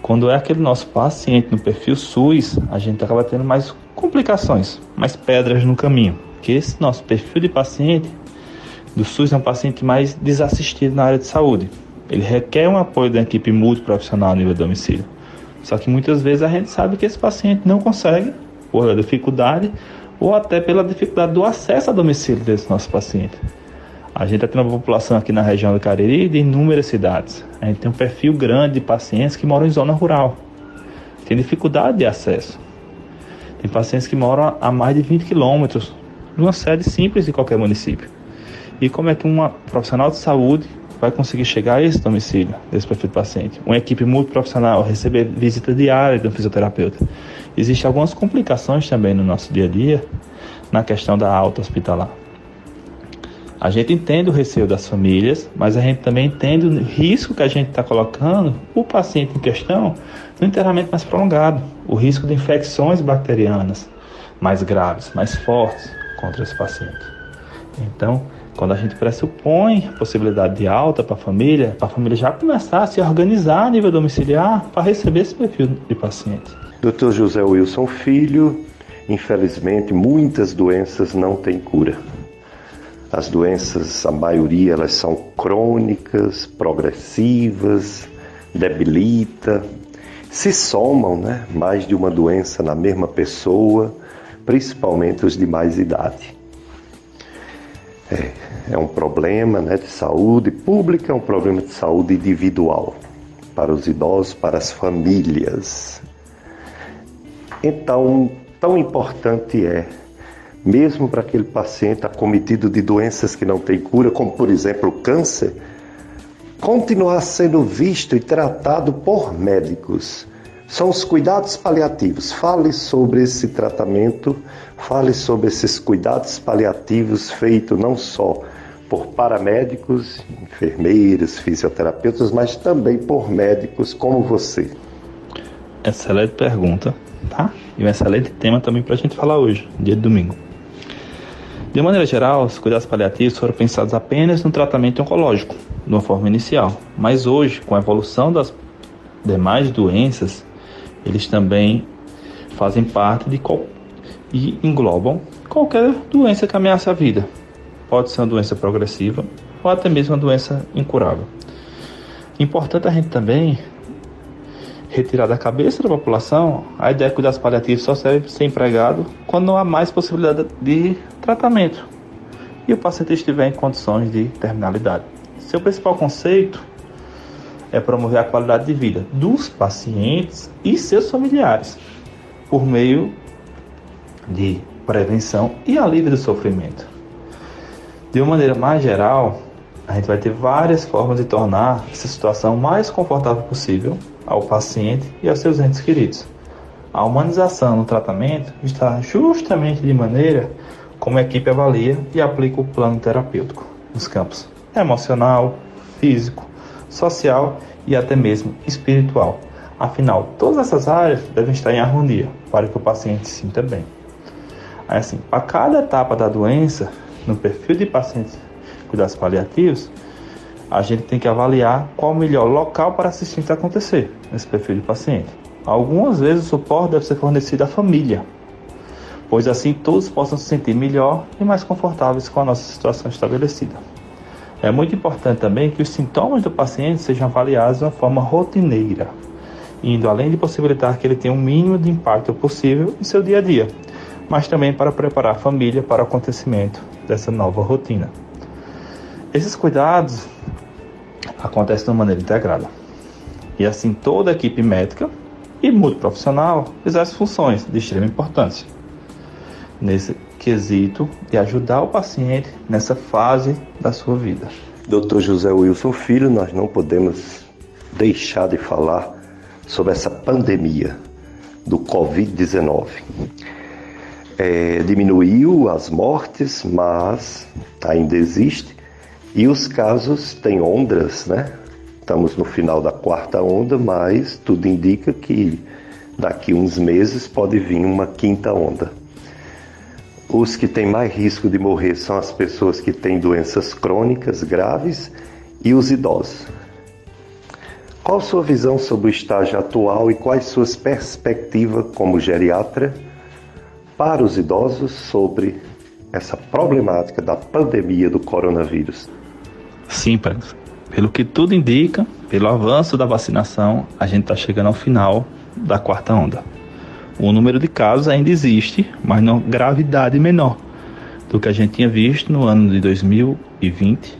Quando é aquele nosso paciente no perfil SUS, a gente acaba tendo mais complicações, mais pedras no caminho. Porque esse nosso perfil de paciente do SUS é um paciente mais desassistido na área de saúde. Ele requer um apoio da equipe multiprofissional a nível de domicílio. Só que muitas vezes a gente sabe que esse paciente não consegue, por dificuldade ou até pela dificuldade do acesso a domicílio desse nosso paciente. A gente tendo uma população aqui na região do Cariri de inúmeras cidades. A gente tem um perfil grande de pacientes que moram em zona rural. Tem dificuldade de acesso. Tem pacientes que moram a mais de 20 quilômetros de uma sede simples de qualquer município. E como é que uma profissional de saúde vai conseguir chegar a esse domicílio desse perfil de paciente? Uma equipe multiprofissional, receber visita diária de um fisioterapeuta. Existem algumas complicações também no nosso dia a dia na questão da alta hospitalar. A gente entende o receio das famílias, mas a gente também entende o risco que a gente está colocando o paciente em questão no internamento mais prolongado, o risco de infecções bacterianas mais graves, mais fortes contra esse paciente. Então, quando a gente pressupõe a possibilidade de alta para a família, a família já começar a se organizar a nível domiciliar para receber esse perfil de paciente. Dr. José Wilson Filho, infelizmente muitas doenças não têm cura. As doenças, a maioria, elas são crônicas, progressivas, debilita, se somam, né? Mais de uma doença na mesma pessoa, principalmente os de mais idade. É, é um problema né, de saúde pública, é um problema de saúde individual para os idosos, para as famílias. Então, tão importante é mesmo para aquele paciente acometido de doenças que não têm cura, como por exemplo o câncer, continuar sendo visto e tratado por médicos. São os cuidados paliativos. Fale sobre esse tratamento, fale sobre esses cuidados paliativos feitos não só por paramédicos, enfermeiros, fisioterapeutas, mas também por médicos como você. Excelente pergunta, tá? E um excelente tema também para a gente falar hoje, dia de domingo. De maneira geral, os cuidados paliativos foram pensados apenas no tratamento oncológico, de uma forma inicial. Mas hoje, com a evolução das demais doenças, eles também fazem parte de qual... e englobam qualquer doença que ameaça a vida. Pode ser uma doença progressiva ou até mesmo uma doença incurável. Importante a gente também retirar da cabeça da população a ideia que cuidados paliativos só serve ser empregado quando não há mais possibilidade de tratamento e o paciente estiver em condições de terminalidade. Seu principal conceito é promover a qualidade de vida dos pacientes e seus familiares por meio de prevenção e alívio do sofrimento. De uma maneira mais geral, a gente vai ter várias formas de tornar essa situação mais confortável possível ao paciente e aos seus entes queridos. A humanização no tratamento está justamente de maneira como a equipe avalia e aplica o plano terapêutico nos campos emocional, físico, social e até mesmo espiritual. Afinal, todas essas áreas devem estar em harmonia para que o paciente se sinta bem. Assim, para cada etapa da doença, no perfil de pacientes cuidados paliativos, a gente tem que avaliar qual o melhor local para assistência acontecer nesse perfil de paciente. Algumas vezes o suporte deve ser fornecido à família, pois assim todos possam se sentir melhor e mais confortáveis com a nossa situação estabelecida. É muito importante também que os sintomas do paciente sejam avaliados de uma forma rotineira, indo além de possibilitar que ele tenha o um mínimo de impacto possível em seu dia a dia, mas também para preparar a família para o acontecimento dessa nova rotina. Esses cuidados acontecem de uma maneira integrada. E assim toda a equipe médica e multiprofissional exerce funções de extrema importância nesse quesito de ajudar o paciente nessa fase da sua vida. Dr. José Wilson Filho, nós não podemos deixar de falar sobre essa pandemia do Covid-19. É, diminuiu as mortes, mas ainda existe e os casos têm ondas, né? Estamos no final da quarta onda, mas tudo indica que daqui uns meses pode vir uma quinta onda. Os que têm mais risco de morrer são as pessoas que têm doenças crônicas graves e os idosos. Qual sua visão sobre o estágio atual e quais suas perspectivas como geriatra para os idosos sobre essa problemática da pandemia do coronavírus? Sim, pelo que tudo indica, pelo avanço da vacinação, a gente está chegando ao final da quarta onda. O número de casos ainda existe, mas na gravidade menor do que a gente tinha visto no ano de 2020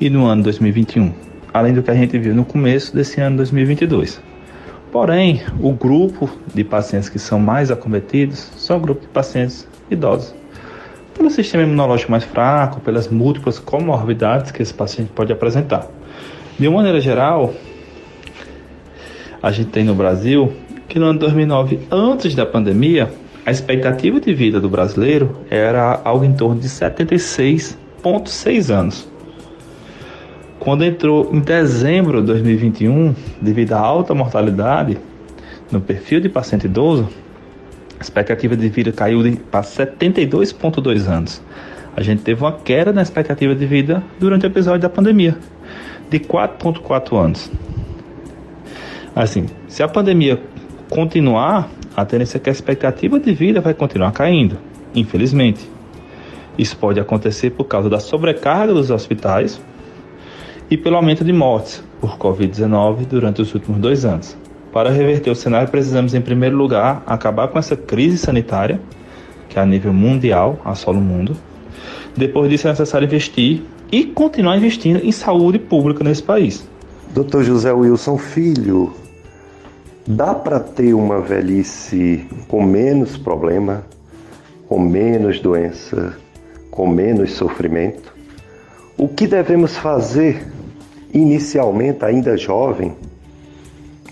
e no ano 2021, além do que a gente viu no começo desse ano 2022. Porém, o grupo de pacientes que são mais acometidos são o grupo de pacientes idosos. Pelo sistema imunológico mais fraco, pelas múltiplas comorbidades que esse paciente pode apresentar. De uma maneira geral, a gente tem no Brasil que no ano 2009, antes da pandemia, a expectativa de vida do brasileiro era algo em torno de 76,6 anos. Quando entrou em dezembro de 2021, devido à alta mortalidade no perfil de paciente idoso, a expectativa de vida caiu para 72,2 anos. A gente teve uma queda na expectativa de vida durante o episódio da pandemia, de 4,4 anos. Assim, se a pandemia continuar, a tendência é que a expectativa de vida vai continuar caindo, infelizmente. Isso pode acontecer por causa da sobrecarga dos hospitais e pelo aumento de mortes por Covid-19 durante os últimos dois anos. Para reverter o cenário, precisamos, em primeiro lugar, acabar com essa crise sanitária, que é a nível mundial, assola o mundo. Depois disso, é necessário investir e continuar investindo em saúde pública nesse país. Dr. José Wilson Filho, dá para ter uma velhice com menos problema, com menos doença, com menos sofrimento? O que devemos fazer inicialmente, ainda jovem,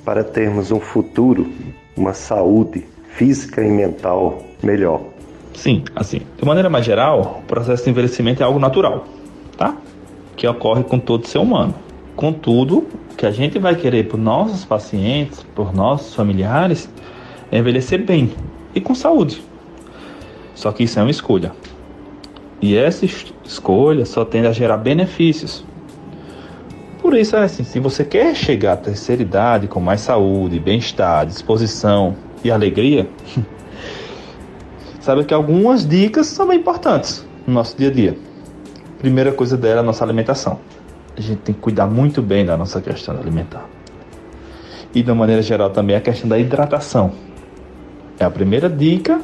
para termos um futuro, uma saúde física e mental melhor? Sim, assim, de maneira mais geral, o processo de envelhecimento é algo natural tá? Que ocorre com todo ser humano. Contudo, o que a gente vai querer para nossos pacientes, por nossos familiares, é envelhecer bem e com saúde. Só que isso é uma escolha. E essa escolha só tende a gerar benefícios. Por isso é assim, se você quer chegar à terceira idade com mais saúde, bem-estar, disposição e alegria, sabe que algumas dicas são bem importantes no nosso dia a dia. Primeira coisa dela é a nossa alimentação. A gente tem que cuidar muito bem da nossa questão alimentar. E de uma maneira geral também a questão da hidratação. É a primeira dica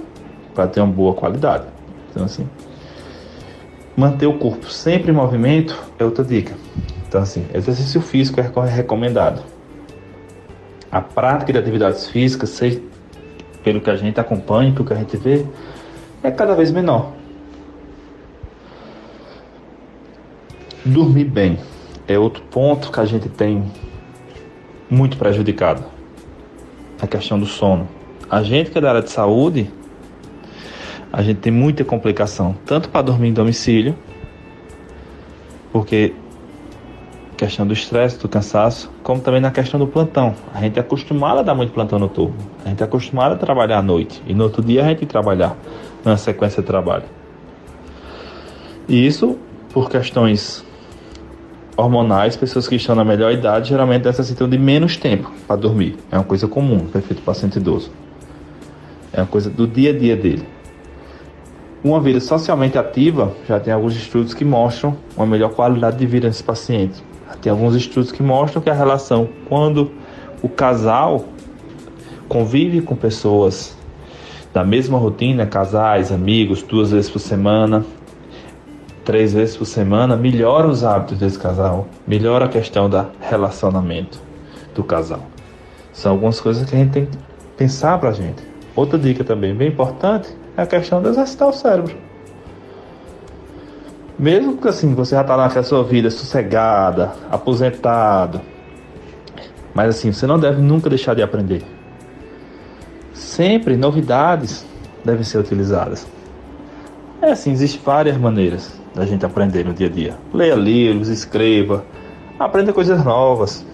para ter uma boa qualidade. Então assim, manter o corpo sempre em movimento é outra dica. Então assim, exercício físico é recomendado. A prática de atividades físicas, seja pelo que a gente acompanha, pelo que a gente vê, é cada vez menor. Dormir bem é outro ponto que a gente tem muito prejudicado. A questão do sono. A gente que é da área de saúde, a gente tem muita complicação, tanto para dormir em domicílio, porque questão do estresse, do cansaço, como também na questão do plantão. A gente é acostumado a dar muito plantão noturno. A gente é acostumado a trabalhar à noite. E no outro dia a gente trabalhar na sequência de trabalho. E isso por questões hormonais, pessoas que estão na melhor idade geralmente necessitam de menos tempo para dormir. É uma coisa comum do paciente idoso. É uma coisa do dia a dia dele. Uma vida socialmente ativa, já tem alguns estudos que mostram uma melhor qualidade de vida nesse paciente. Tem alguns estudos que mostram que a relação quando o casal convive com pessoas da mesma rotina, casais, amigos, duas vezes por semana, três vezes por semana, melhora os hábitos desse casal, melhora a questão do relacionamento do casal. São algumas coisas que a gente tem que pensar pra gente. Outra dica também bem importante é a questão de exercitar o cérebro. Mesmo que assim você já está na sua vida sossegada, aposentado, mas assim, você não deve nunca deixar de aprender. Sempre novidades devem ser utilizadas. É assim, existem várias maneiras da gente aprender no dia a dia. Leia livros, escreva, aprenda coisas novas.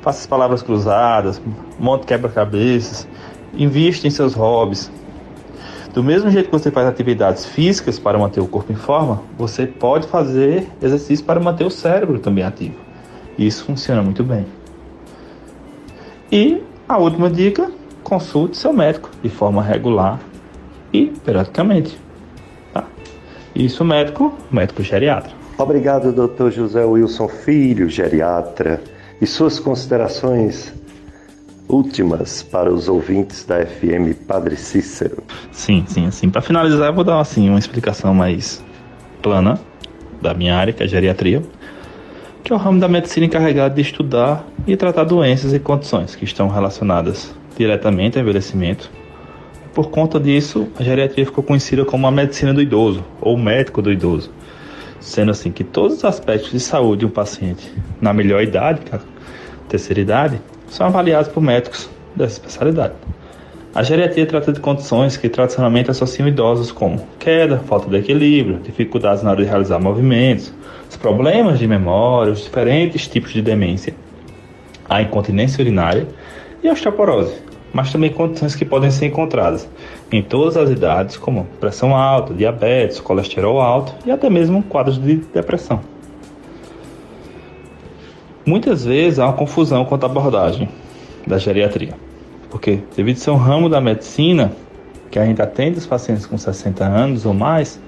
Faça as palavras cruzadas, monte quebra-cabeças, invista em seus hobbies. Do mesmo jeito que você faz atividades físicas para manter o corpo em forma, você pode fazer exercício para manter o cérebro também ativo. Isso funciona muito bem. E a última dica, consulte seu médico de forma regular e periodicamente. Isso médico, médico geriatra. Obrigado, Dr. José Wilson Filho, geriatra, e suas considerações últimas para os ouvintes da FM Padre Cícero. Sim, sim, assim. Para finalizar, eu vou dar assim uma explicação mais plana da minha área, que é a geriatria, que é o ramo da medicina encarregado de estudar e tratar doenças e condições que estão relacionadas diretamente ao envelhecimento. Por conta disso, a geriatria ficou conhecida como a medicina do idoso ou médico do idoso, sendo assim que todos os aspectos de saúde de um paciente na melhor idade, é a terceira idade, são avaliados por médicos dessa especialidade. A geriatria trata de condições que tradicionalmente associam idosos como queda, falta de equilíbrio, dificuldades na hora de realizar movimentos, os problemas de memória, os diferentes tipos de demência, a incontinência urinária e a osteoporose, mas também condições que podem ser encontradas em todas as idades, como pressão alta, diabetes, colesterol alto e até mesmo quadros de depressão. Muitas vezes há uma confusão quanto à abordagem da geriatria, porque devido a ser um ramo da medicina que a gente atende os pacientes com 60 anos ou mais,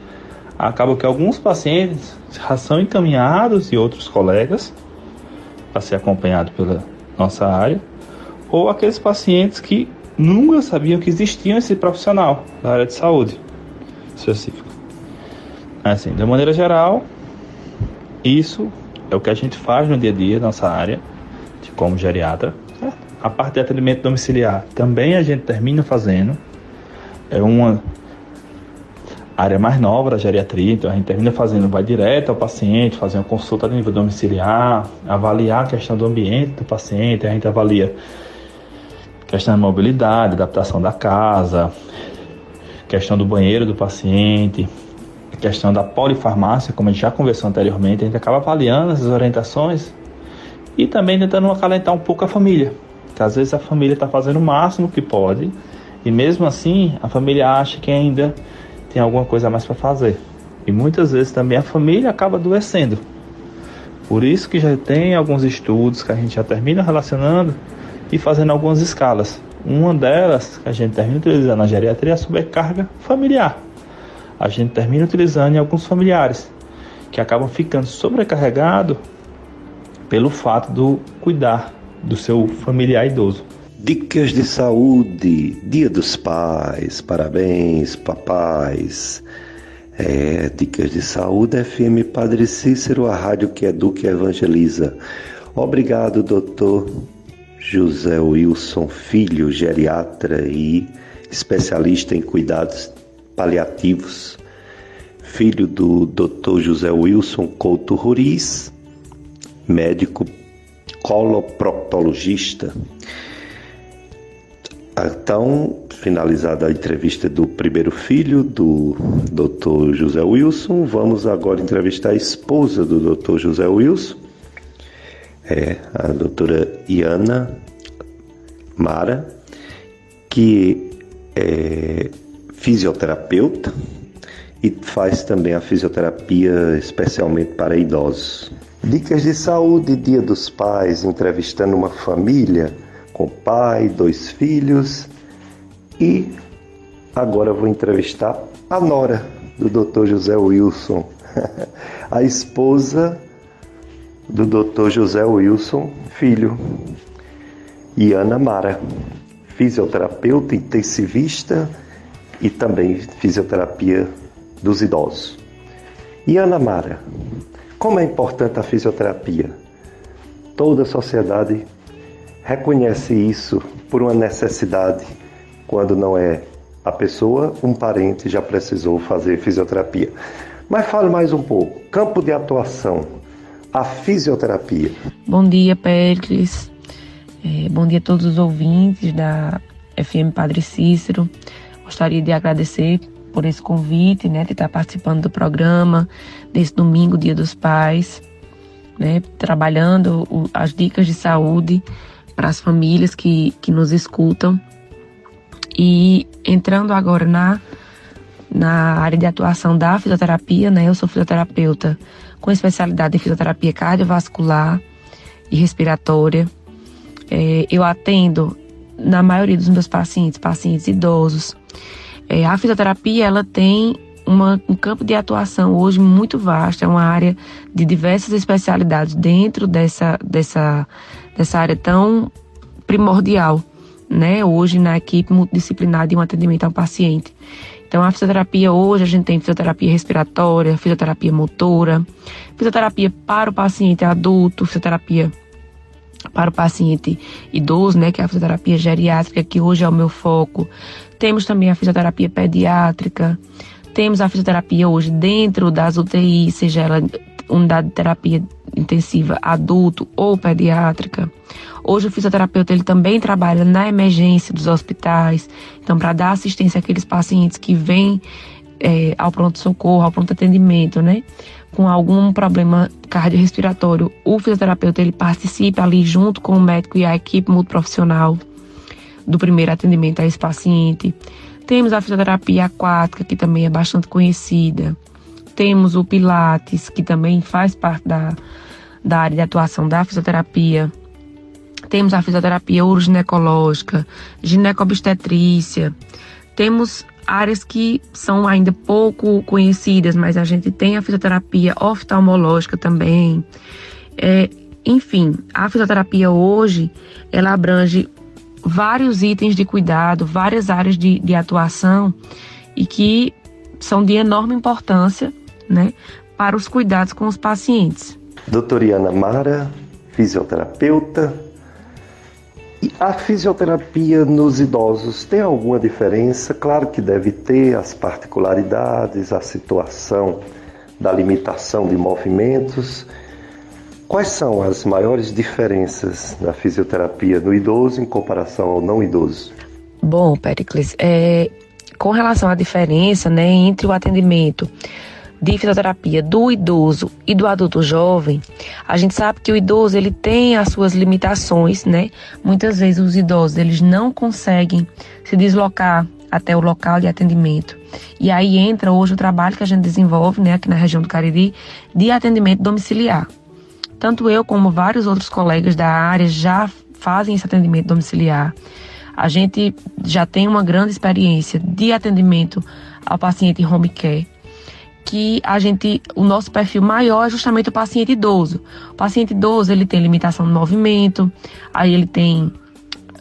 acaba que alguns pacientes já são encaminhados e outros colegas para ser acompanhado pela nossa área, ou aqueles pacientes que nunca sabiam que existia esse profissional da área de saúde específico. Assim, de maneira geral, isso é o que a gente faz no dia a dia, nossa área, de como geriatra. A parte de atendimento domiciliar também a gente termina fazendo. É uma área mais nova da geriatria, então a gente termina fazendo, vai direto ao paciente, fazer uma consulta a nível domiciliar, avaliar a questão do ambiente do paciente, a gente avalia questão da mobilidade, adaptação da casa, questão do banheiro do paciente, questão da polifarmácia, como a gente já conversou anteriormente, a gente acaba avaliando essas orientações e também tentando acalentar um pouco a família. Que às vezes a família está fazendo o máximo que pode e mesmo assim a família acha que ainda tem alguma coisa mais para fazer. E muitas vezes também a família acaba adoecendo. Por isso que já tem alguns estudos que a gente já termina relacionando e fazendo algumas escalas. Uma delas que a gente termina utilizando na geriatria é a sobrecarga familiar a gente termina utilizando em alguns familiares que acabam ficando sobrecarregados pelo fato do cuidar do seu familiar idoso. Dicas de saúde, Dia dos Pais, parabéns, papais. É, dicas de saúde, FM Padre Cícero, a rádio que educa e evangeliza. Obrigado, doutor José Wilson Filho, geriatra e especialista em cuidados paliativos, filho do Dr. José Wilson Couto Ruriz, médico coloproctologista. Então, finalizada a entrevista do primeiro filho do Dr. José Wilson, vamos agora entrevistar a esposa do Dr. José Wilson, é a doutora Iana Mara, que é fisioterapeuta e faz também a fisioterapia especialmente para idosos. Dicas de saúde, Dia dos Pais, entrevistando uma família com pai, dois filhos e agora vou entrevistar a nora do Dr. José Wilson, a esposa do Dr. José Wilson, filho, e Ana Mara, fisioterapeuta intensivista e também fisioterapia dos idosos. E Ana Mara, como é importante a fisioterapia? Toda a sociedade reconhece isso por uma necessidade, quando não é a pessoa, um parente já precisou fazer fisioterapia. Mas fale mais um pouco. Campo de atuação, a fisioterapia. Bom dia, Pericles. É, bom dia a todos os ouvintes da FM Padre Cícero. Gostaria de agradecer por esse convite, né, de estar participando do programa desse domingo, Dia dos Pais, né, trabalhando o, as dicas de saúde para as famílias que, que nos escutam. E entrando agora na, na área de atuação da fisioterapia, né, eu sou fisioterapeuta com especialidade em fisioterapia cardiovascular e respiratória. é, eu atendo na maioria dos meus pacientes, pacientes idosos. É, a fisioterapia ela tem uma, um campo de atuação hoje muito vasto, é uma área de diversas especialidades dentro dessa, dessa, dessa área tão primordial, né? Hoje na equipe multidisciplinar de um atendimento ao paciente. Então, a fisioterapia hoje, a gente tem fisioterapia respiratória, fisioterapia motora, fisioterapia para o paciente adulto, fisioterapia para o paciente idoso, né, que é a fisioterapia geriátrica, que hoje é o meu foco. Temos também a fisioterapia pediátrica, temos a fisioterapia hoje dentro das UTIs, seja ela unidade de terapia intensiva adulto ou pediátrica. Hoje o fisioterapeuta ele também trabalha na emergência dos hospitais, então para dar assistência àqueles pacientes que vêm é, ao pronto-socorro, ao pronto atendimento, né? Com algum problema cardiorrespiratório, o fisioterapeuta ele participa ali junto com o médico e a equipe multiprofissional do primeiro atendimento a esse paciente. Temos a fisioterapia aquática, que também é bastante conhecida. Temos o Pilates, que também faz parte da, da área de atuação da fisioterapia. Temos a fisioterapia uroginecológica, ginecobstetrícia. Temos áreas que são ainda pouco conhecidas, mas a gente tem a fisioterapia oftalmológica também. É, enfim, a fisioterapia hoje, ela abrange vários itens de cuidado, várias áreas de, de atuação e que são de enorme importância né, para os cuidados com os pacientes. Doutora Mara, fisioterapeuta. E a fisioterapia nos idosos tem alguma diferença? Claro que deve ter as particularidades, a situação da limitação de movimentos Quais são as maiores diferenças da fisioterapia no idoso em comparação ao não idoso? Bom, Pericles, é, com relação à diferença né, entre o atendimento de fisioterapia do idoso e do adulto jovem, a gente sabe que o idoso ele tem as suas limitações, né? Muitas vezes os idosos eles não conseguem se deslocar até o local de atendimento. E aí entra hoje o trabalho que a gente desenvolve, né, aqui na região do Cariri, de atendimento domiciliar. Tanto eu como vários outros colegas da área já fazem esse atendimento domiciliar. A gente já tem uma grande experiência de atendimento ao paciente home care, que a gente, o nosso perfil maior é justamente o paciente idoso. O paciente idoso, ele tem limitação de movimento, aí ele tem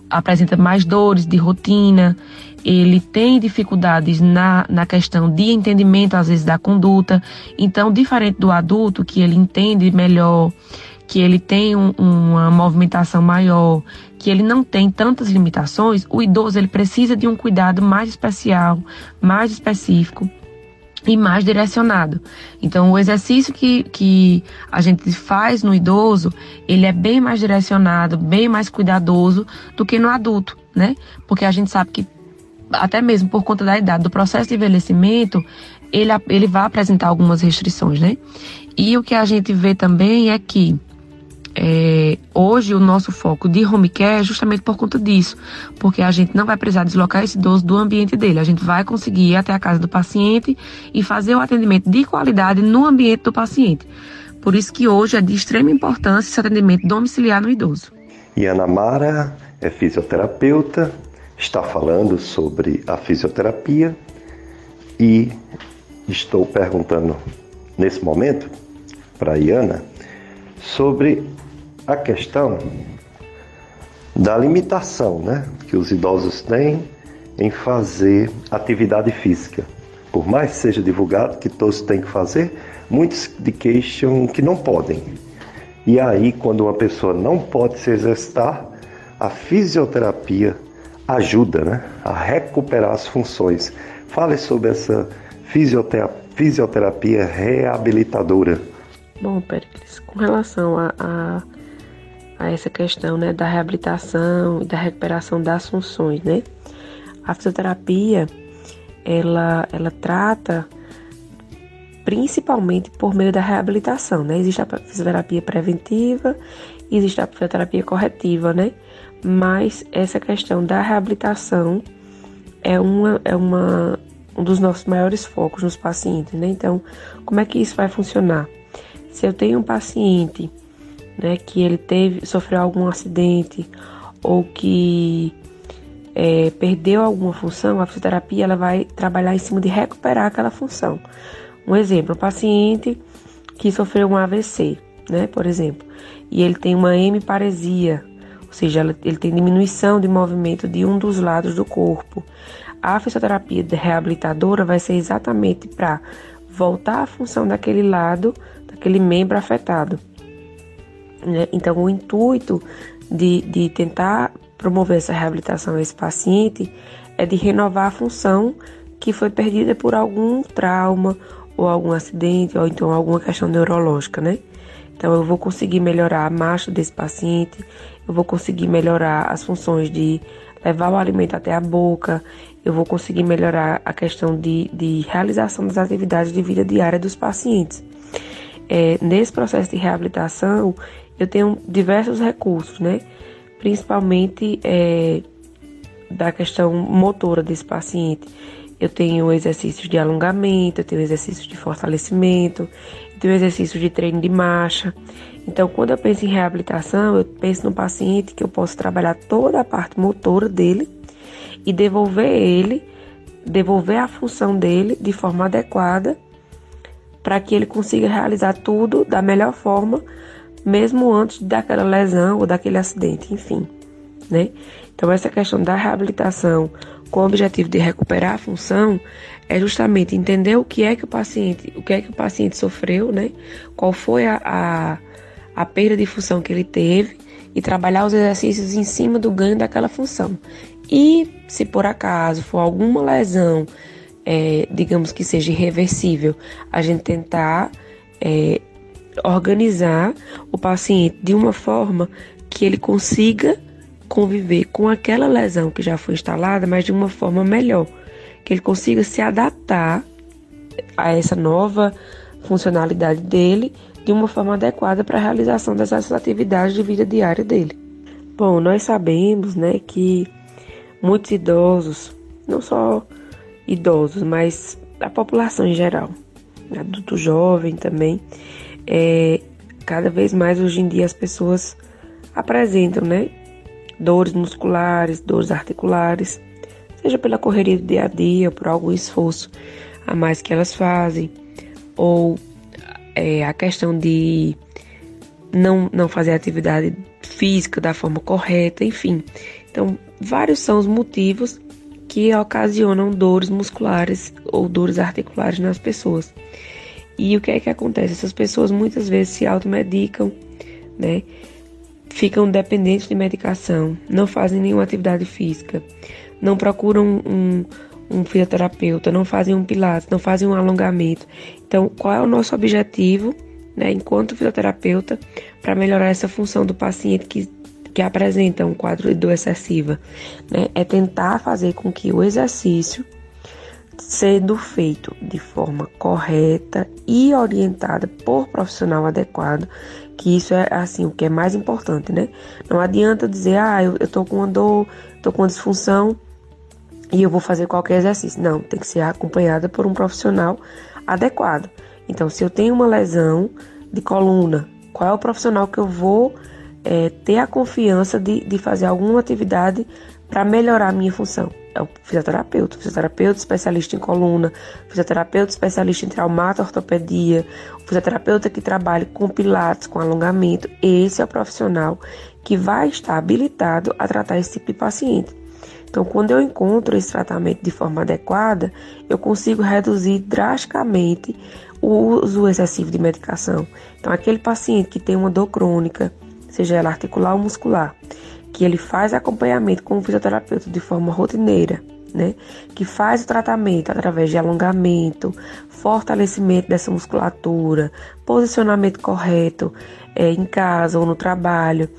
apresenta mais dores de rotina, ele tem dificuldades na, na questão de entendimento, às vezes, da conduta. Então, diferente do adulto, que ele entende melhor, que ele tem um, uma movimentação maior, que ele não tem tantas limitações, o idoso ele precisa de um cuidado mais especial, mais específico e mais direcionado. Então, o exercício que, que a gente faz no idoso, ele é bem mais direcionado, bem mais cuidadoso do que no adulto, né? Porque a gente sabe que, até mesmo por conta da idade, do processo de envelhecimento, ele, ele vai apresentar algumas restrições, né? E o que a gente vê também é que é, hoje o nosso foco de home care é justamente por conta disso, porque a gente não vai precisar deslocar esse idoso do ambiente dele, a gente vai conseguir ir até a casa do paciente e fazer o atendimento de qualidade no ambiente do paciente. Por isso que hoje é de extrema importância esse atendimento domiciliar no idoso. E Ana Mara é fisioterapeuta, está falando sobre a fisioterapia e estou perguntando nesse momento para a Iana sobre a questão da limitação né, que os idosos têm em fazer atividade física. Por mais que seja divulgado que todos têm que fazer, muitos de queixam que não podem. E aí, quando uma pessoa não pode se exercitar, a fisioterapia ajuda né, a recuperar as funções. Fale sobre essa fisioterapia, fisioterapia reabilitadora. Bom, Pericles, com relação a, a a essa questão né, da reabilitação e da recuperação das funções. Né? A fisioterapia ela, ela trata principalmente por meio da reabilitação. Né? Existe a fisioterapia preventiva existe a fisioterapia corretiva, né? mas essa questão da reabilitação é, uma, é uma, um dos nossos maiores focos nos pacientes. Né? Então, como é que isso vai funcionar? Se eu tenho um paciente né, que ele teve, sofreu algum acidente ou que é, perdeu alguma função, a fisioterapia ela vai trabalhar em cima de recuperar aquela função. Um exemplo, um paciente que sofreu um AVC, né, por exemplo, e ele tem uma hemiparesia, ou seja, ele tem diminuição de movimento de um dos lados do corpo. A fisioterapia reabilitadora vai ser exatamente para voltar à função daquele lado, daquele membro afetado. Né? Então, o intuito de, de tentar promover essa reabilitação a esse paciente é de renovar a função que foi perdida por algum trauma ou algum acidente ou então alguma questão neurológica, né? Então eu vou conseguir melhorar a marcha desse paciente, eu vou conseguir melhorar as funções de levar o alimento até a boca, eu vou conseguir melhorar a questão de, de realização das atividades de vida diária dos pacientes. É, nesse processo de reabilitação, eu tenho diversos recursos, né? Principalmente é, da questão motora desse paciente. Eu tenho exercícios de alongamento, eu tenho exercícios de fortalecimento, eu tenho exercícios de treino de marcha. Então, quando eu penso em reabilitação, eu penso no paciente que eu posso trabalhar toda a parte motora dele e devolver ele, devolver a função dele de forma adequada para que ele consiga realizar tudo da melhor forma mesmo antes daquela lesão ou daquele acidente, enfim, né? Então essa questão da reabilitação com o objetivo de recuperar a função é justamente entender o que é que o paciente, o que é que o paciente sofreu, né? Qual foi a, a, a perda de função que ele teve e trabalhar os exercícios em cima do ganho daquela função. E se por acaso for alguma lesão, é, digamos que seja irreversível, a gente tentar é, organizar o paciente de uma forma que ele consiga conviver com aquela lesão que já foi instalada, mas de uma forma melhor, que ele consiga se adaptar a essa nova funcionalidade dele de uma forma adequada para a realização dessas atividades de vida diária dele. Bom, nós sabemos, né, que muitos idosos, não só idosos, mas a população em geral, adulto jovem também, é, cada vez mais hoje em dia as pessoas apresentam, né? Dores musculares, dores articulares, seja pela correria do dia a dia, por algum esforço a mais que elas fazem, ou é, a questão de não, não fazer atividade física da forma correta, enfim. Então, vários são os motivos que ocasionam dores musculares ou dores articulares nas pessoas. E o que é que acontece? Essas pessoas muitas vezes se automedicam, né? Ficam dependentes de medicação, não fazem nenhuma atividade física, não procuram um, um fisioterapeuta, não fazem um pilates, não fazem um alongamento. Então, qual é o nosso objetivo, né, enquanto fisioterapeuta, para melhorar essa função do paciente que, que apresenta um quadro de dor excessiva? Né? É tentar fazer com que o exercício sendo feito de forma correta e orientada por profissional adequado, que isso é assim o que é mais importante, né? Não adianta dizer, ah, eu, eu tô com uma dor, tô com uma disfunção e eu vou fazer qualquer exercício. Não, tem que ser acompanhada por um profissional adequado. Então, se eu tenho uma lesão de coluna, qual é o profissional que eu vou é, ter a confiança de, de fazer alguma atividade para melhorar a minha função? É o fisioterapeuta, fisioterapeuta especialista em coluna, fisioterapeuta especialista em traumato ortopedia, o fisioterapeuta que trabalha com pilates, com alongamento. Esse é o profissional que vai estar habilitado a tratar esse tipo de paciente. Então, quando eu encontro esse tratamento de forma adequada, eu consigo reduzir drasticamente o uso excessivo de medicação. Então, aquele paciente que tem uma dor crônica, seja ela articular ou muscular, que ele faz acompanhamento com o fisioterapeuta de forma rotineira, né? Que faz o tratamento através de alongamento, fortalecimento dessa musculatura, posicionamento correto é, em casa ou no trabalho,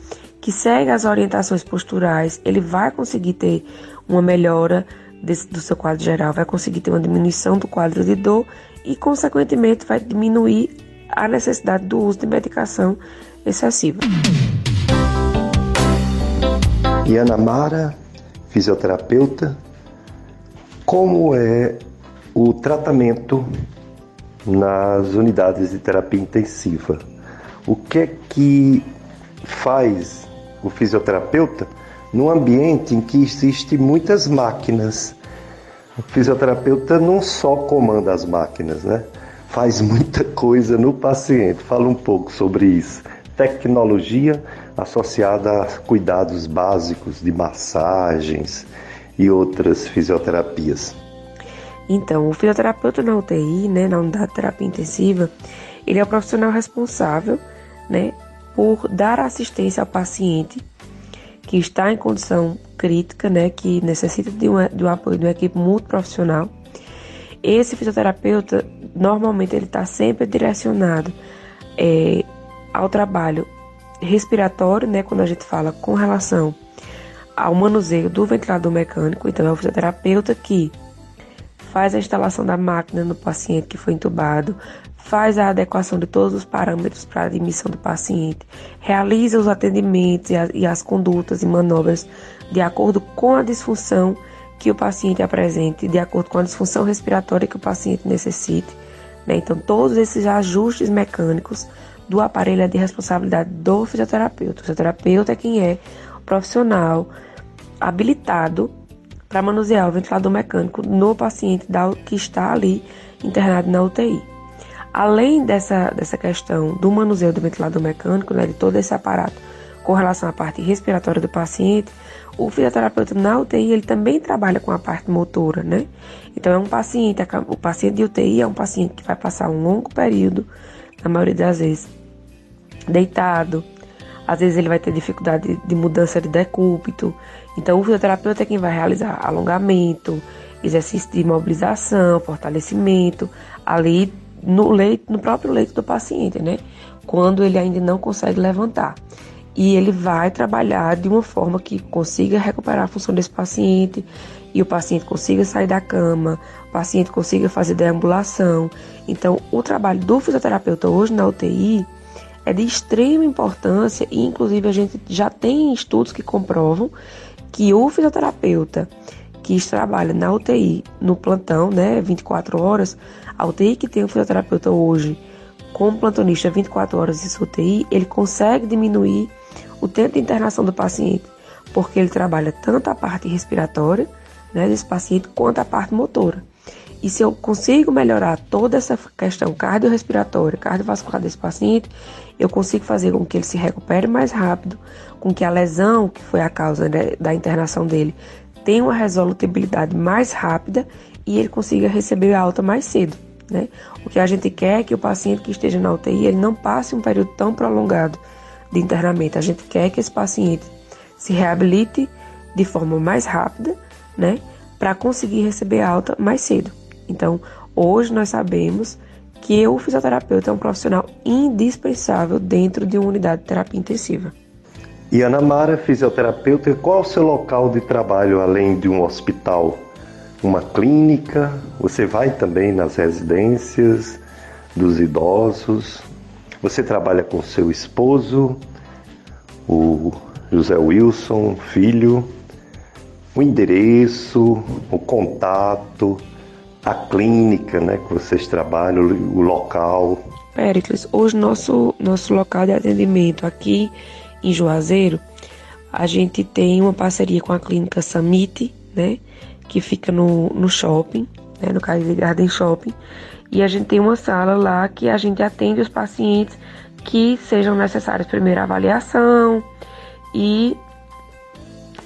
que segue as orientações posturais, ele vai conseguir ter uma melhora desse, do seu quadro geral, vai conseguir ter uma diminuição do quadro de dor e, consequentemente, vai diminuir a necessidade do uso de medicação excessiva. E Ana Mara, fisioterapeuta, como é o tratamento nas unidades de terapia intensiva? O que é que faz o fisioterapeuta num ambiente em que existe muitas máquinas. O fisioterapeuta não só comanda as máquinas, né? Faz muita coisa no paciente. Fala um pouco sobre isso. Tecnologia associada a cuidados básicos de massagens e outras fisioterapias. Então, o fisioterapeuta na UTI, né, na unidade de terapia intensiva, ele é o profissional responsável, né, por dar assistência ao paciente que está em condição crítica, né, que necessita de, uma, de um apoio de uma equipe multiprofissional. Esse fisioterapeuta, normalmente, ele está sempre direcionado é, ao trabalho respiratório, né, quando a gente fala com relação ao manuseio do ventilador mecânico, então é o fisioterapeuta que faz a instalação da máquina no paciente que foi entubado, faz a adequação de todos os parâmetros para a admissão do paciente, realiza os atendimentos e, as condutas e manobras de acordo com a disfunção que o paciente apresente, de acordo com a disfunção respiratória que o paciente necessite. Né? Então, todos esses ajustes mecânicos do aparelho é de responsabilidade do fisioterapeuta. O fisioterapeuta é quem é o profissional habilitado para manusear o ventilador mecânico no paciente que está ali internado na UTI. Além dessa, dessa questão do manuseio do ventilador mecânico, né, de todo esse aparato com relação à parte respiratória do paciente, o fisioterapeuta na UTI ele também trabalha com a parte motora, né? Então é um paciente, o paciente de UTI é um paciente que vai passar um longo período, na maioria das vezes, deitado. Às vezes ele vai ter dificuldade de mudança de decúbito, então, o fisioterapeuta é quem vai realizar alongamento, exercício de mobilização, fortalecimento, ali no leito, no próprio leito do paciente, né? Quando ele ainda não consegue levantar. E ele vai trabalhar de uma forma que consiga recuperar a função desse paciente e o paciente consiga sair da cama, o paciente consiga fazer deambulação. Então, o trabalho do fisioterapeuta hoje na UTI é de extrema importância e, inclusive, a gente já tem estudos que comprovam que o fisioterapeuta que trabalha na UTI, no plantão, né, 24 horas, a UTI que tem o fisioterapeuta hoje, como plantonista 24 horas de UTI, ele consegue diminuir o tempo de internação do paciente, porque ele trabalha tanto a parte respiratória, né, desse paciente, quanto a parte motora. E se eu consigo melhorar toda essa questão cardiorrespiratória, cardiovascular desse paciente, eu consigo fazer com que ele se recupere mais rápido, com que a lesão, que foi a causa né, da internação dele, tenha uma resolutibilidade mais rápida e ele consiga receber a alta mais cedo. Né? O que a gente quer é que o paciente que esteja na UTI ele não passe um período tão prolongado de internamento. A gente quer que esse paciente se reabilite de forma mais rápida, né, para conseguir receber alta mais cedo. Então, hoje nós sabemos que o fisioterapeuta é um profissional indispensável dentro de uma unidade de terapia intensiva. E Ana Mara, fisioterapeuta, qual é o seu local de trabalho além de um hospital? Uma clínica? Você vai também nas residências dos idosos? Você trabalha com seu esposo, o José Wilson, filho? O endereço, o contato, a clínica né, que vocês trabalham, o local? Pericles, hoje nosso, nosso local de atendimento aqui em Juazeiro, a gente tem uma parceria com a clínica Samit, né, que fica no, no shopping, né, no Caribe Garden Shopping, e a gente tem uma sala lá que a gente atende os pacientes que sejam necessários primeira avaliação e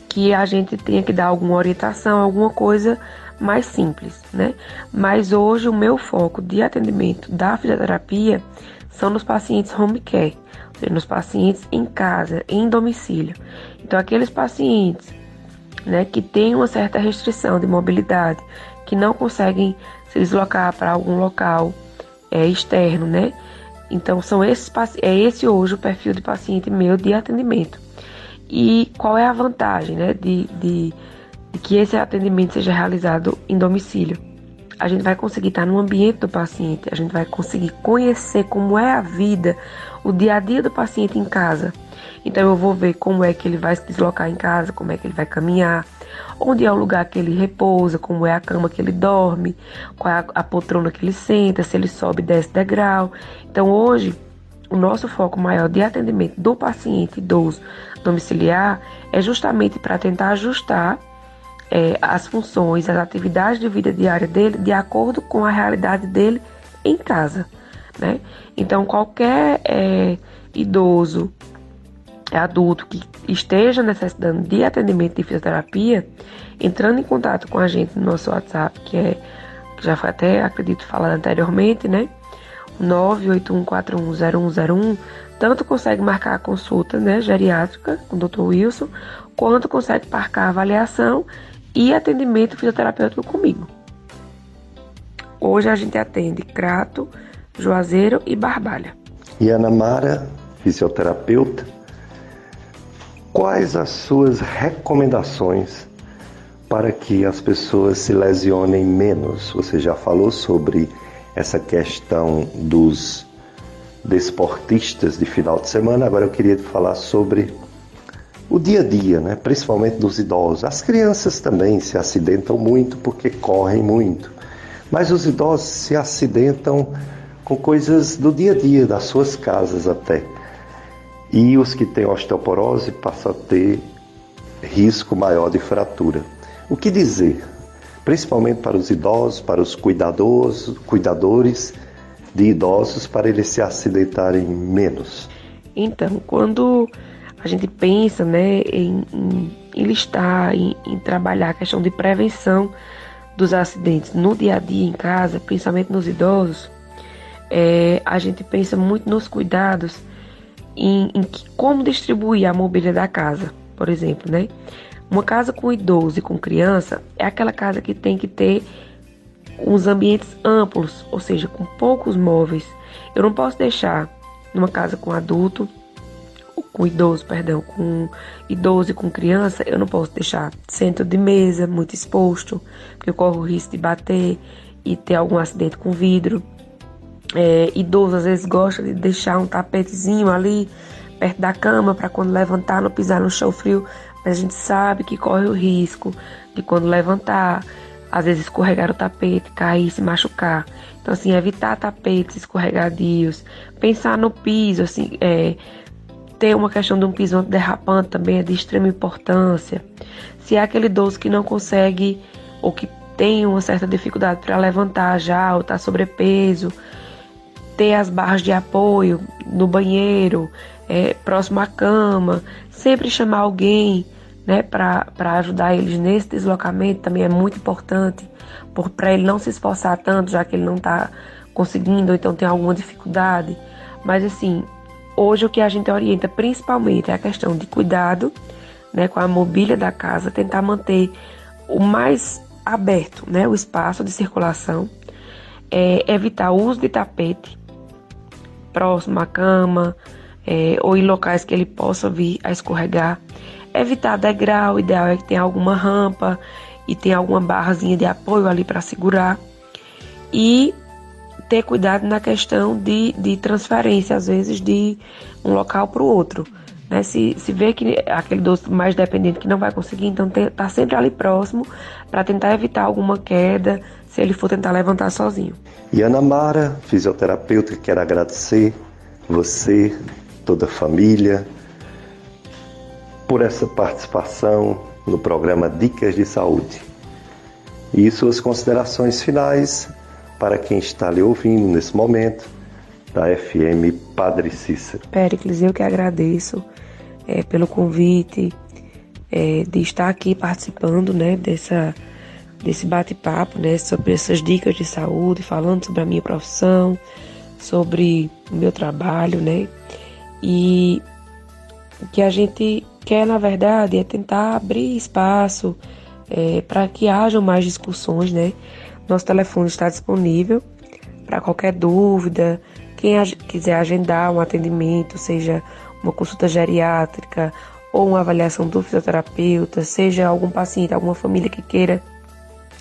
que a gente tenha que dar alguma orientação, alguma coisa mais simples, né? Mas hoje o meu foco de atendimento da fisioterapia são nos pacientes home care, nos pacientes em casa, em domicílio. Então, aqueles pacientes né, que têm uma certa restrição de mobilidade, que não conseguem se deslocar para algum local é, externo, né? Então, são esses, é esse hoje o perfil de paciente meu de atendimento. E qual é a vantagem né, de, de, de que esse atendimento seja realizado em domicílio? a gente vai conseguir estar no ambiente do paciente, a gente vai conseguir conhecer como é a vida, o dia a dia do paciente em casa. Então eu vou ver como é que ele vai se deslocar em casa, como é que ele vai caminhar, onde é o lugar que ele repousa, como é a cama que ele dorme, qual é a, a poltrona que ele senta, se ele sobe e desce degrau. Então hoje o nosso foco maior de atendimento do paciente idoso domiciliar é justamente para tentar ajustar é, as funções, as atividades de vida diária dele de acordo com a realidade dele em casa. Né? Então, qualquer é, idoso, adulto que esteja necessitando de atendimento de fisioterapia, entrando em contato com a gente no nosso WhatsApp, que é que já foi até, acredito, falado anteriormente, né? 981410101, tanto consegue marcar a consulta né, geriátrica com o Dr. Wilson, quanto consegue marcar a avaliação e atendimento fisioterapêutico comigo. Hoje a gente atende Crato, Juazeiro e Barbalha. E Ana Mara, fisioterapeuta, quais as suas recomendações para que as pessoas se lesionem menos? Você já falou sobre essa questão dos desportistas de final de semana, agora eu queria falar sobre o dia a dia, né? principalmente dos idosos. As crianças também se acidentam muito porque correm muito, mas os idosos se acidentam com coisas do dia a dia, das suas casas até. E os que têm osteoporose passam a ter risco maior de fratura. O que dizer? Principalmente para os idosos, para os cuidadores, cuidadores de idosos, para eles se acidentarem menos. Então, quando a gente pensa né, em, em, em listar, em, em trabalhar a questão de prevenção dos acidentes no dia a dia em casa, principalmente nos idosos, é, a gente pensa muito nos cuidados em, em que, como distribuir a mobília da casa, por exemplo, né? Uma casa com idoso e com criança é aquela casa que tem que ter uns ambientes amplos, ou seja, com poucos móveis. Eu não posso deixar numa casa com adulto com idoso, perdão, com idoso e com criança, eu não posso deixar centro de mesa muito exposto, porque eu corro o risco de bater e ter algum acidente com vidro. É, idoso às vezes gosta de deixar um tapetezinho ali perto da cama para quando levantar não pisar no chão frio, mas a gente sabe que corre o risco de quando levantar, às vezes escorregar o tapete, cair, se machucar. Então assim, evitar tapetes escorregadios, pensar no piso, assim, é, ter uma questão de um piso derrapante também é de extrema importância. Se é aquele idoso que não consegue ou que tem uma certa dificuldade para levantar já ou está sobrepeso, ter as barras de apoio no banheiro, é, próximo à cama, sempre chamar alguém né, para ajudar eles nesse deslocamento também é muito importante, para ele não se esforçar tanto, já que ele não está conseguindo, ou então tem alguma dificuldade. Mas assim, Hoje o que a gente orienta principalmente é a questão de cuidado né, com a mobília da casa, tentar manter o mais aberto né, o espaço de circulação, é, evitar o uso de tapete próximo à cama é, ou em locais que ele possa vir a escorregar, evitar degrau, o ideal é que tenha alguma rampa e tenha alguma barrazinha de apoio ali para segurar. E ter cuidado na questão de, de transferência, às vezes, de um local para o outro. Né? Se, se vê que aquele doce mais dependente que não vai conseguir, então tá sempre ali próximo para tentar evitar alguma queda se ele for tentar levantar sozinho. E Ana Mara, fisioterapeuta, quero agradecer você, toda a família, por essa participação no programa Dicas de Saúde. E suas considerações finais para quem está lhe ouvindo nesse momento da FM Padre Cícero. Péricles, eu que agradeço é, pelo convite é, de estar aqui participando né, dessa, desse bate-papo né, sobre essas dicas de saúde, falando sobre a minha profissão, sobre o meu trabalho, né? E o que a gente quer, na verdade, é tentar abrir espaço é, para que hajam mais discussões, né? Nosso telefone está disponível para qualquer dúvida. Quem quiser agendar um atendimento, seja uma consulta geriátrica ou uma avaliação do fisioterapeuta, seja algum paciente, alguma família que queira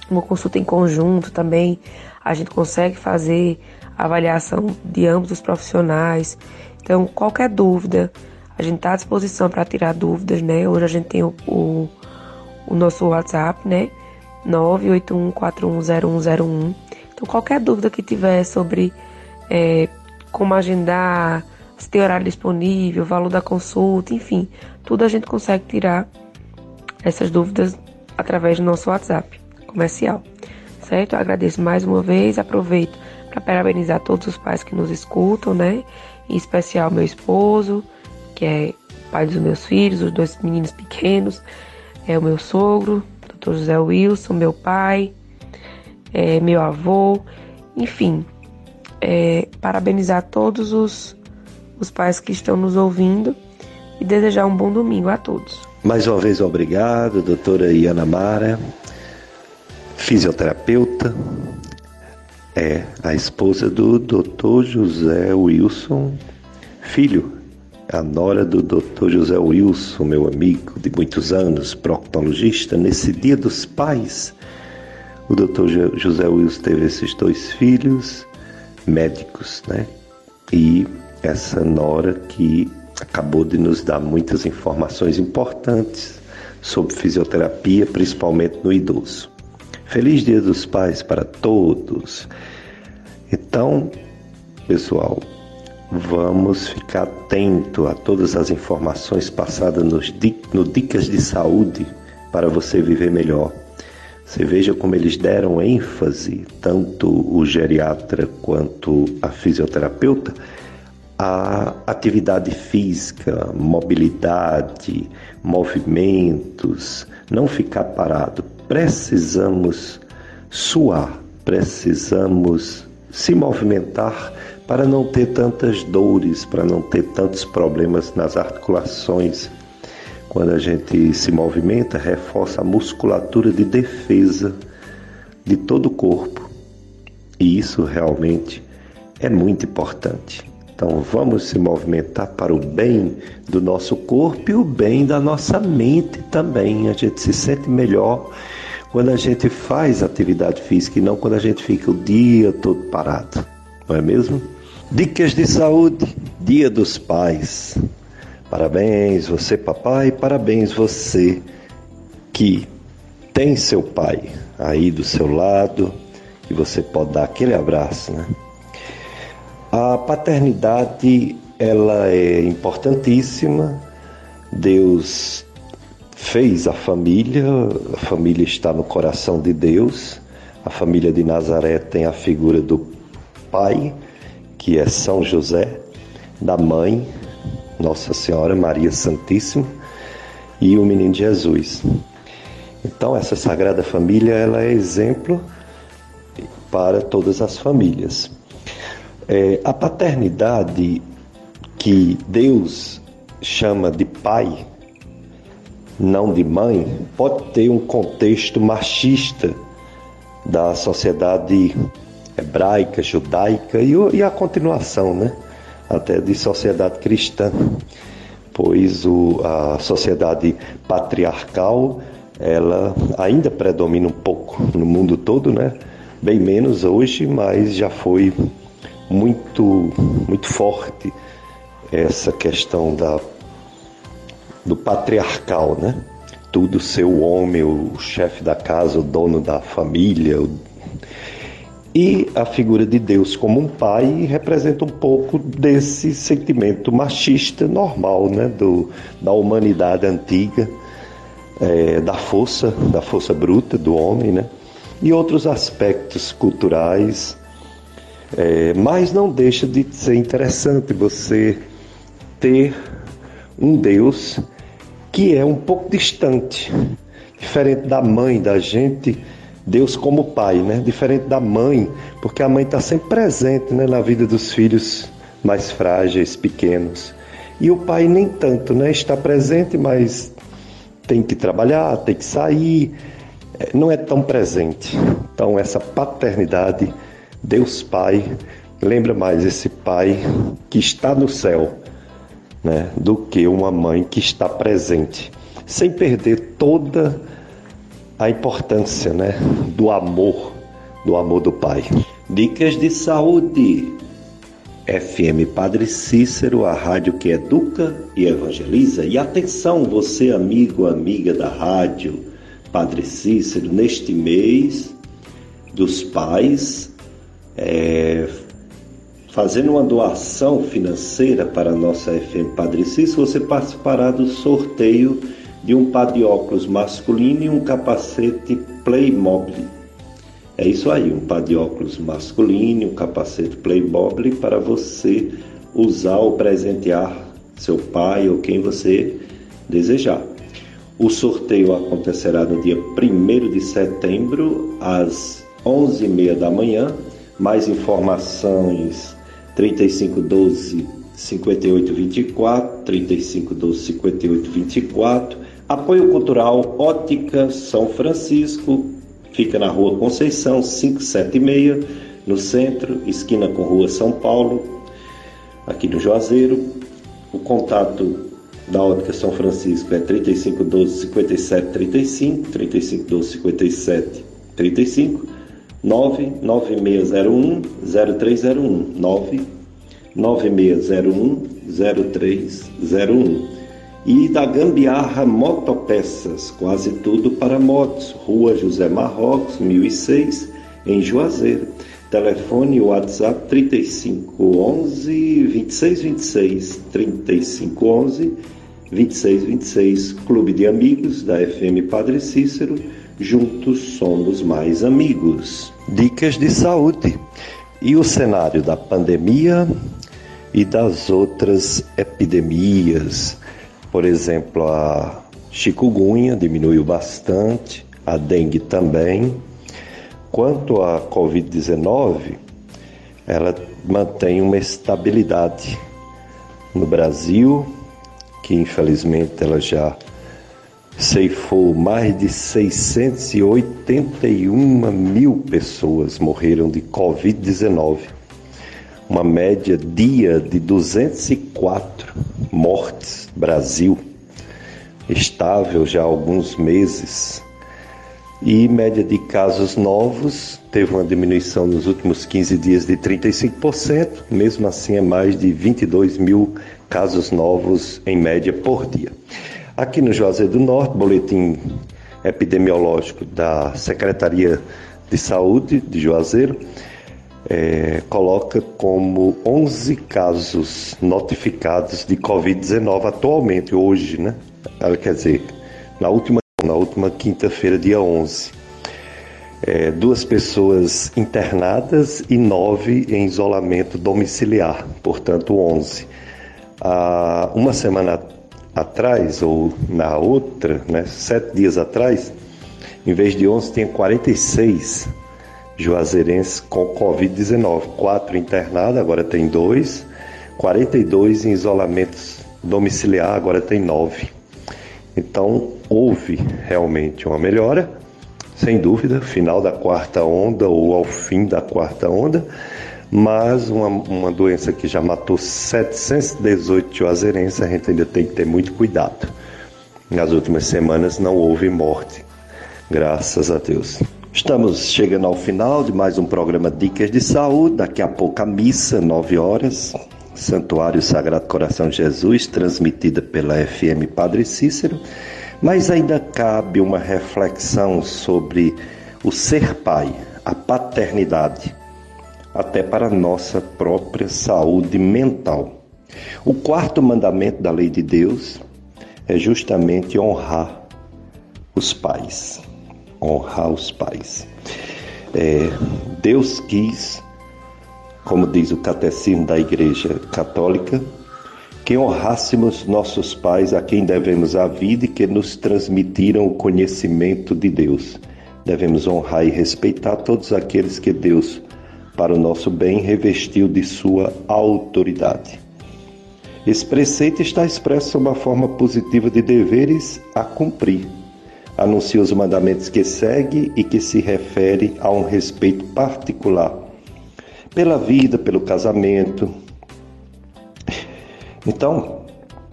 uma consulta em conjunto também, a gente consegue fazer avaliação de ambos os profissionais. Então, qualquer dúvida, a gente está à disposição para tirar dúvidas, né? Hoje a gente tem o, o, o nosso WhatsApp, né? 981410101. Então, qualquer dúvida que tiver sobre é, como agendar, se tem horário disponível, valor da consulta, enfim, tudo a gente consegue tirar essas dúvidas através do nosso WhatsApp comercial, certo? Eu agradeço mais uma vez, aproveito para parabenizar todos os pais que nos escutam, né? Em especial meu esposo, que é pai dos meus filhos, os dois meninos pequenos, é o meu sogro, Dr. José Wilson, meu pai, é, meu avô, enfim, é, parabenizar todos os, os pais que estão nos ouvindo e desejar um bom domingo a todos. Mais uma vez, obrigado, doutora Iana Mara, fisioterapeuta, é a esposa do doutor José Wilson, filho, a nora do doutor José Wilson, meu amigo de muitos anos, proctologista. Nesse dia dos pais, o doutor José Wilson teve esses dois filhos médicos, né? E essa nora que acabou de nos dar muitas informações importantes sobre fisioterapia, principalmente no idoso. Feliz Dia dos Pais para todos. Então, pessoal, vamos ficar atento a todas as informações passadas nos, no Dicas de Saúde para você viver melhor. Você veja como eles deram ênfase, tanto o geriatra quanto a fisioterapeuta, à atividade física, mobilidade, movimentos, não ficar parado. Precisamos suar, precisamos se movimentar para não ter tantas dores, para não ter tantos problemas nas articulações quando a gente se movimenta, reforça a musculatura de defesa de todo o corpo. E isso realmente é muito importante. Então vamos se movimentar para o bem do nosso corpo e o bem da nossa mente também. A gente se sente melhor quando a gente faz atividade física e não quando a gente fica o dia todo parado. Não é mesmo? Dicas de saúde, Dia dos Pais. Parabéns você, papai, parabéns você que tem seu pai aí do seu lado, que você pode dar aquele abraço, né? A paternidade, ela é importantíssima. Deus fez a família, a família está no coração de Deus. A família de Nazaré tem a figura do pai, que é São José, da mãe, nossa Senhora Maria Santíssima e o menino Jesus. Então essa Sagrada Família ela é exemplo para todas as famílias. É, a paternidade que Deus chama de pai, não de mãe, pode ter um contexto machista da sociedade hebraica, judaica e, e a continuação, né? até de sociedade cristã, pois o, a sociedade patriarcal ela ainda predomina um pouco no mundo todo, né? Bem menos hoje, mas já foi muito muito forte essa questão da do patriarcal, né? Tudo ser o homem, o chefe da casa, o dono da família, o e a figura de Deus como um pai representa um pouco desse sentimento machista normal, né, do, da humanidade antiga, é, da força, da força bruta do homem, né, e outros aspectos culturais. É, mas não deixa de ser interessante você ter um Deus que é um pouco distante, diferente da mãe da gente Deus como pai, né? Diferente da mãe, porque a mãe está sempre presente né, na vida dos filhos mais frágeis, pequenos. E o pai nem tanto, né? Está presente, mas tem que trabalhar, tem que sair, é, não é tão presente. Então essa paternidade, Deus Pai, lembra mais esse pai que está no céu, né? Do que uma mãe que está presente, sem perder toda a importância né, do amor, do amor do Pai. Dicas de saúde. FM Padre Cícero, a rádio que educa e evangeliza. E atenção, você, amigo, amiga da rádio Padre Cícero, neste mês dos pais, é, fazendo uma doação financeira para a nossa FM Padre Cícero, você participará do sorteio de um par de óculos masculino e um capacete Playmobil. É isso aí, um par de óculos masculino, um capacete Playmobil para você usar ou presentear seu pai ou quem você desejar. O sorteio acontecerá no dia 1 de setembro, às 11h30 da manhã. Mais informações 3512 5824, 3512 5824. Apoio Cultural Ótica São Francisco, fica na rua Conceição 576, no centro, esquina com Rua São Paulo, aqui no Juazeiro. O contato da Ótica São Francisco é 3512 5735, 3512 57 35, 99601 0301, 99601 0301. E da Gambiarra Motopeças, quase tudo para motos, Rua José Marrocos, 1006, em Juazeiro. Telefone WhatsApp 3511 2626 3511 2626, Clube de Amigos da FM Padre Cícero, juntos somos mais amigos. Dicas de saúde e o cenário da pandemia e das outras epidemias. Por exemplo, a chikungunya diminuiu bastante, a dengue também. Quanto à Covid-19, ela mantém uma estabilidade no Brasil que infelizmente ela já ceifou mais de 681 mil pessoas morreram de Covid-19, uma média dia de 204 mortes Brasil, estável já há alguns meses. E média de casos novos teve uma diminuição nos últimos 15 dias de 35%, mesmo assim é mais de 22 mil casos novos em média por dia. Aqui no Juazeiro do Norte, boletim epidemiológico da Secretaria de Saúde de Juazeiro é, coloca como 11 casos notificados de Covid-19 atualmente, hoje, né? Quer dizer, na última, na última quinta-feira, dia 11. É, duas pessoas internadas e nove em isolamento domiciliar, portanto 11 há uma semana atrás, ou na outra, né, sete dias atrás, em vez de 11, tinha 46 juazeirenses com Covid-19. Quatro internados, agora tem dois. 42 em isolamento domiciliar, agora tem nove. Então, houve realmente uma melhora, sem dúvida, final da quarta onda ou ao fim da quarta onda mas uma, uma doença que já matou 718 juazeirenses, a gente ainda tem que ter muito cuidado. Nas últimas semanas não houve morte, graças a Deus. Estamos chegando ao final de mais um programa Dicas de Saúde. Daqui a pouco a missa, 9 horas, Santuário Sagrado Coração de Jesus, transmitida pela FM Padre Cícero. Mas ainda cabe uma reflexão sobre o ser pai, a paternidade até para a nossa própria saúde mental. O quarto mandamento da lei de Deus é justamente honrar os pais. Honrar os pais. É, Deus quis, como diz o catecismo da Igreja Católica, que honrássemos nossos pais a quem devemos a vida e que nos transmitiram o conhecimento de Deus. Devemos honrar e respeitar todos aqueles que Deus para o nosso bem, revestiu de sua autoridade. Esse preceito está expresso sob uma forma positiva de deveres a cumprir. Anuncia os mandamentos que segue e que se refere a um respeito particular pela vida, pelo casamento. Então,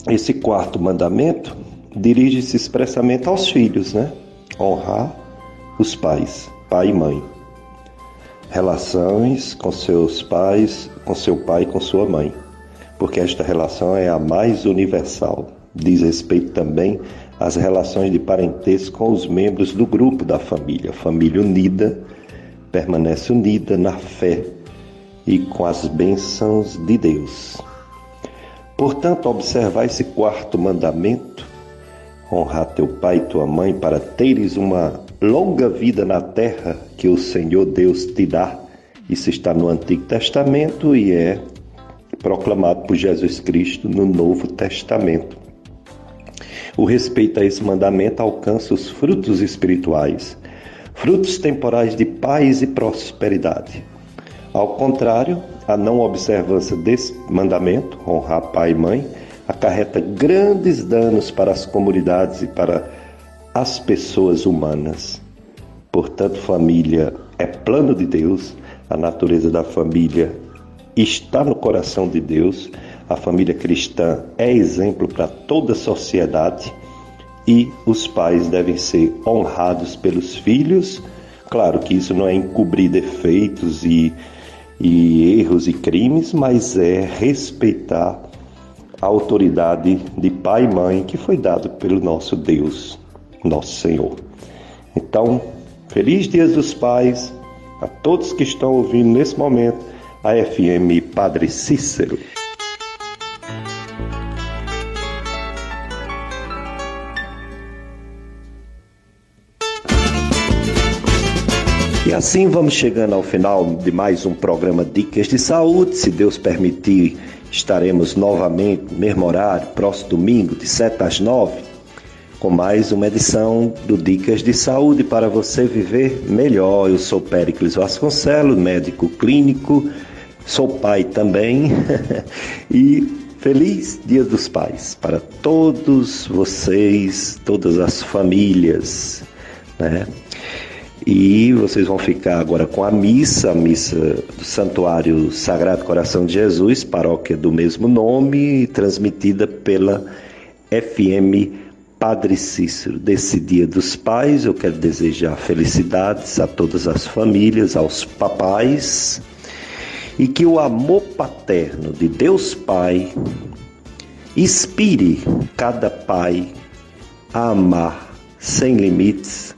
esse quarto mandamento dirige-se expressamente aos filhos, né? Honrar os pais, pai e mãe relações com seus pais, com seu pai e com sua mãe, porque esta relação é a mais universal. Diz respeito também às relações de parentesco com os membros do grupo da família. A família unida permanece unida na fé e com as bênçãos de Deus. Portanto, observar esse quarto mandamento, honrar teu pai e tua mãe para teres uma longa vida na terra que o Senhor Deus te dá. Isso está no Antigo Testamento e é proclamado por Jesus Cristo no Novo Testamento. O respeito a esse mandamento alcança os frutos espirituais, frutos temporais de paz e prosperidade. Ao contrário, a não observância desse mandamento, honrar pai e mãe, acarreta grandes danos para as comunidades e para as pessoas humanas. Portanto, família é plano de Deus, a natureza da família está no coração de Deus, a família cristã é exemplo para toda a sociedade e os pais devem ser honrados pelos filhos. Claro que isso não é encobrir defeitos e e erros e crimes, mas é respeitar a autoridade de pai e mãe que foi dado pelo nosso Deus, nosso Senhor. Então, feliz Dia dos Pais a todos que estão ouvindo nesse momento a FM Padre Cícero. Assim vamos chegando ao final de mais um programa Dicas de Saúde. Se Deus permitir, estaremos novamente, mesmo horário, próximo domingo, de 7 às 9, com mais uma edição do Dicas de Saúde para você viver melhor. Eu sou Péricles Vasconcelos, médico clínico, sou pai também. e feliz Dia dos Pais para todos vocês, todas as famílias, né? E vocês vão ficar agora com a missa, a missa do Santuário Sagrado Coração de Jesus, paróquia do mesmo nome, transmitida pela FM Padre Cícero. Desse Dia dos Pais, eu quero desejar felicidades a todas as famílias, aos papais, e que o amor paterno de Deus Pai inspire cada pai a amar sem limites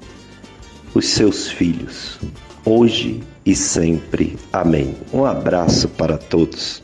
os seus filhos, hoje e sempre. Amém. Um abraço para todos.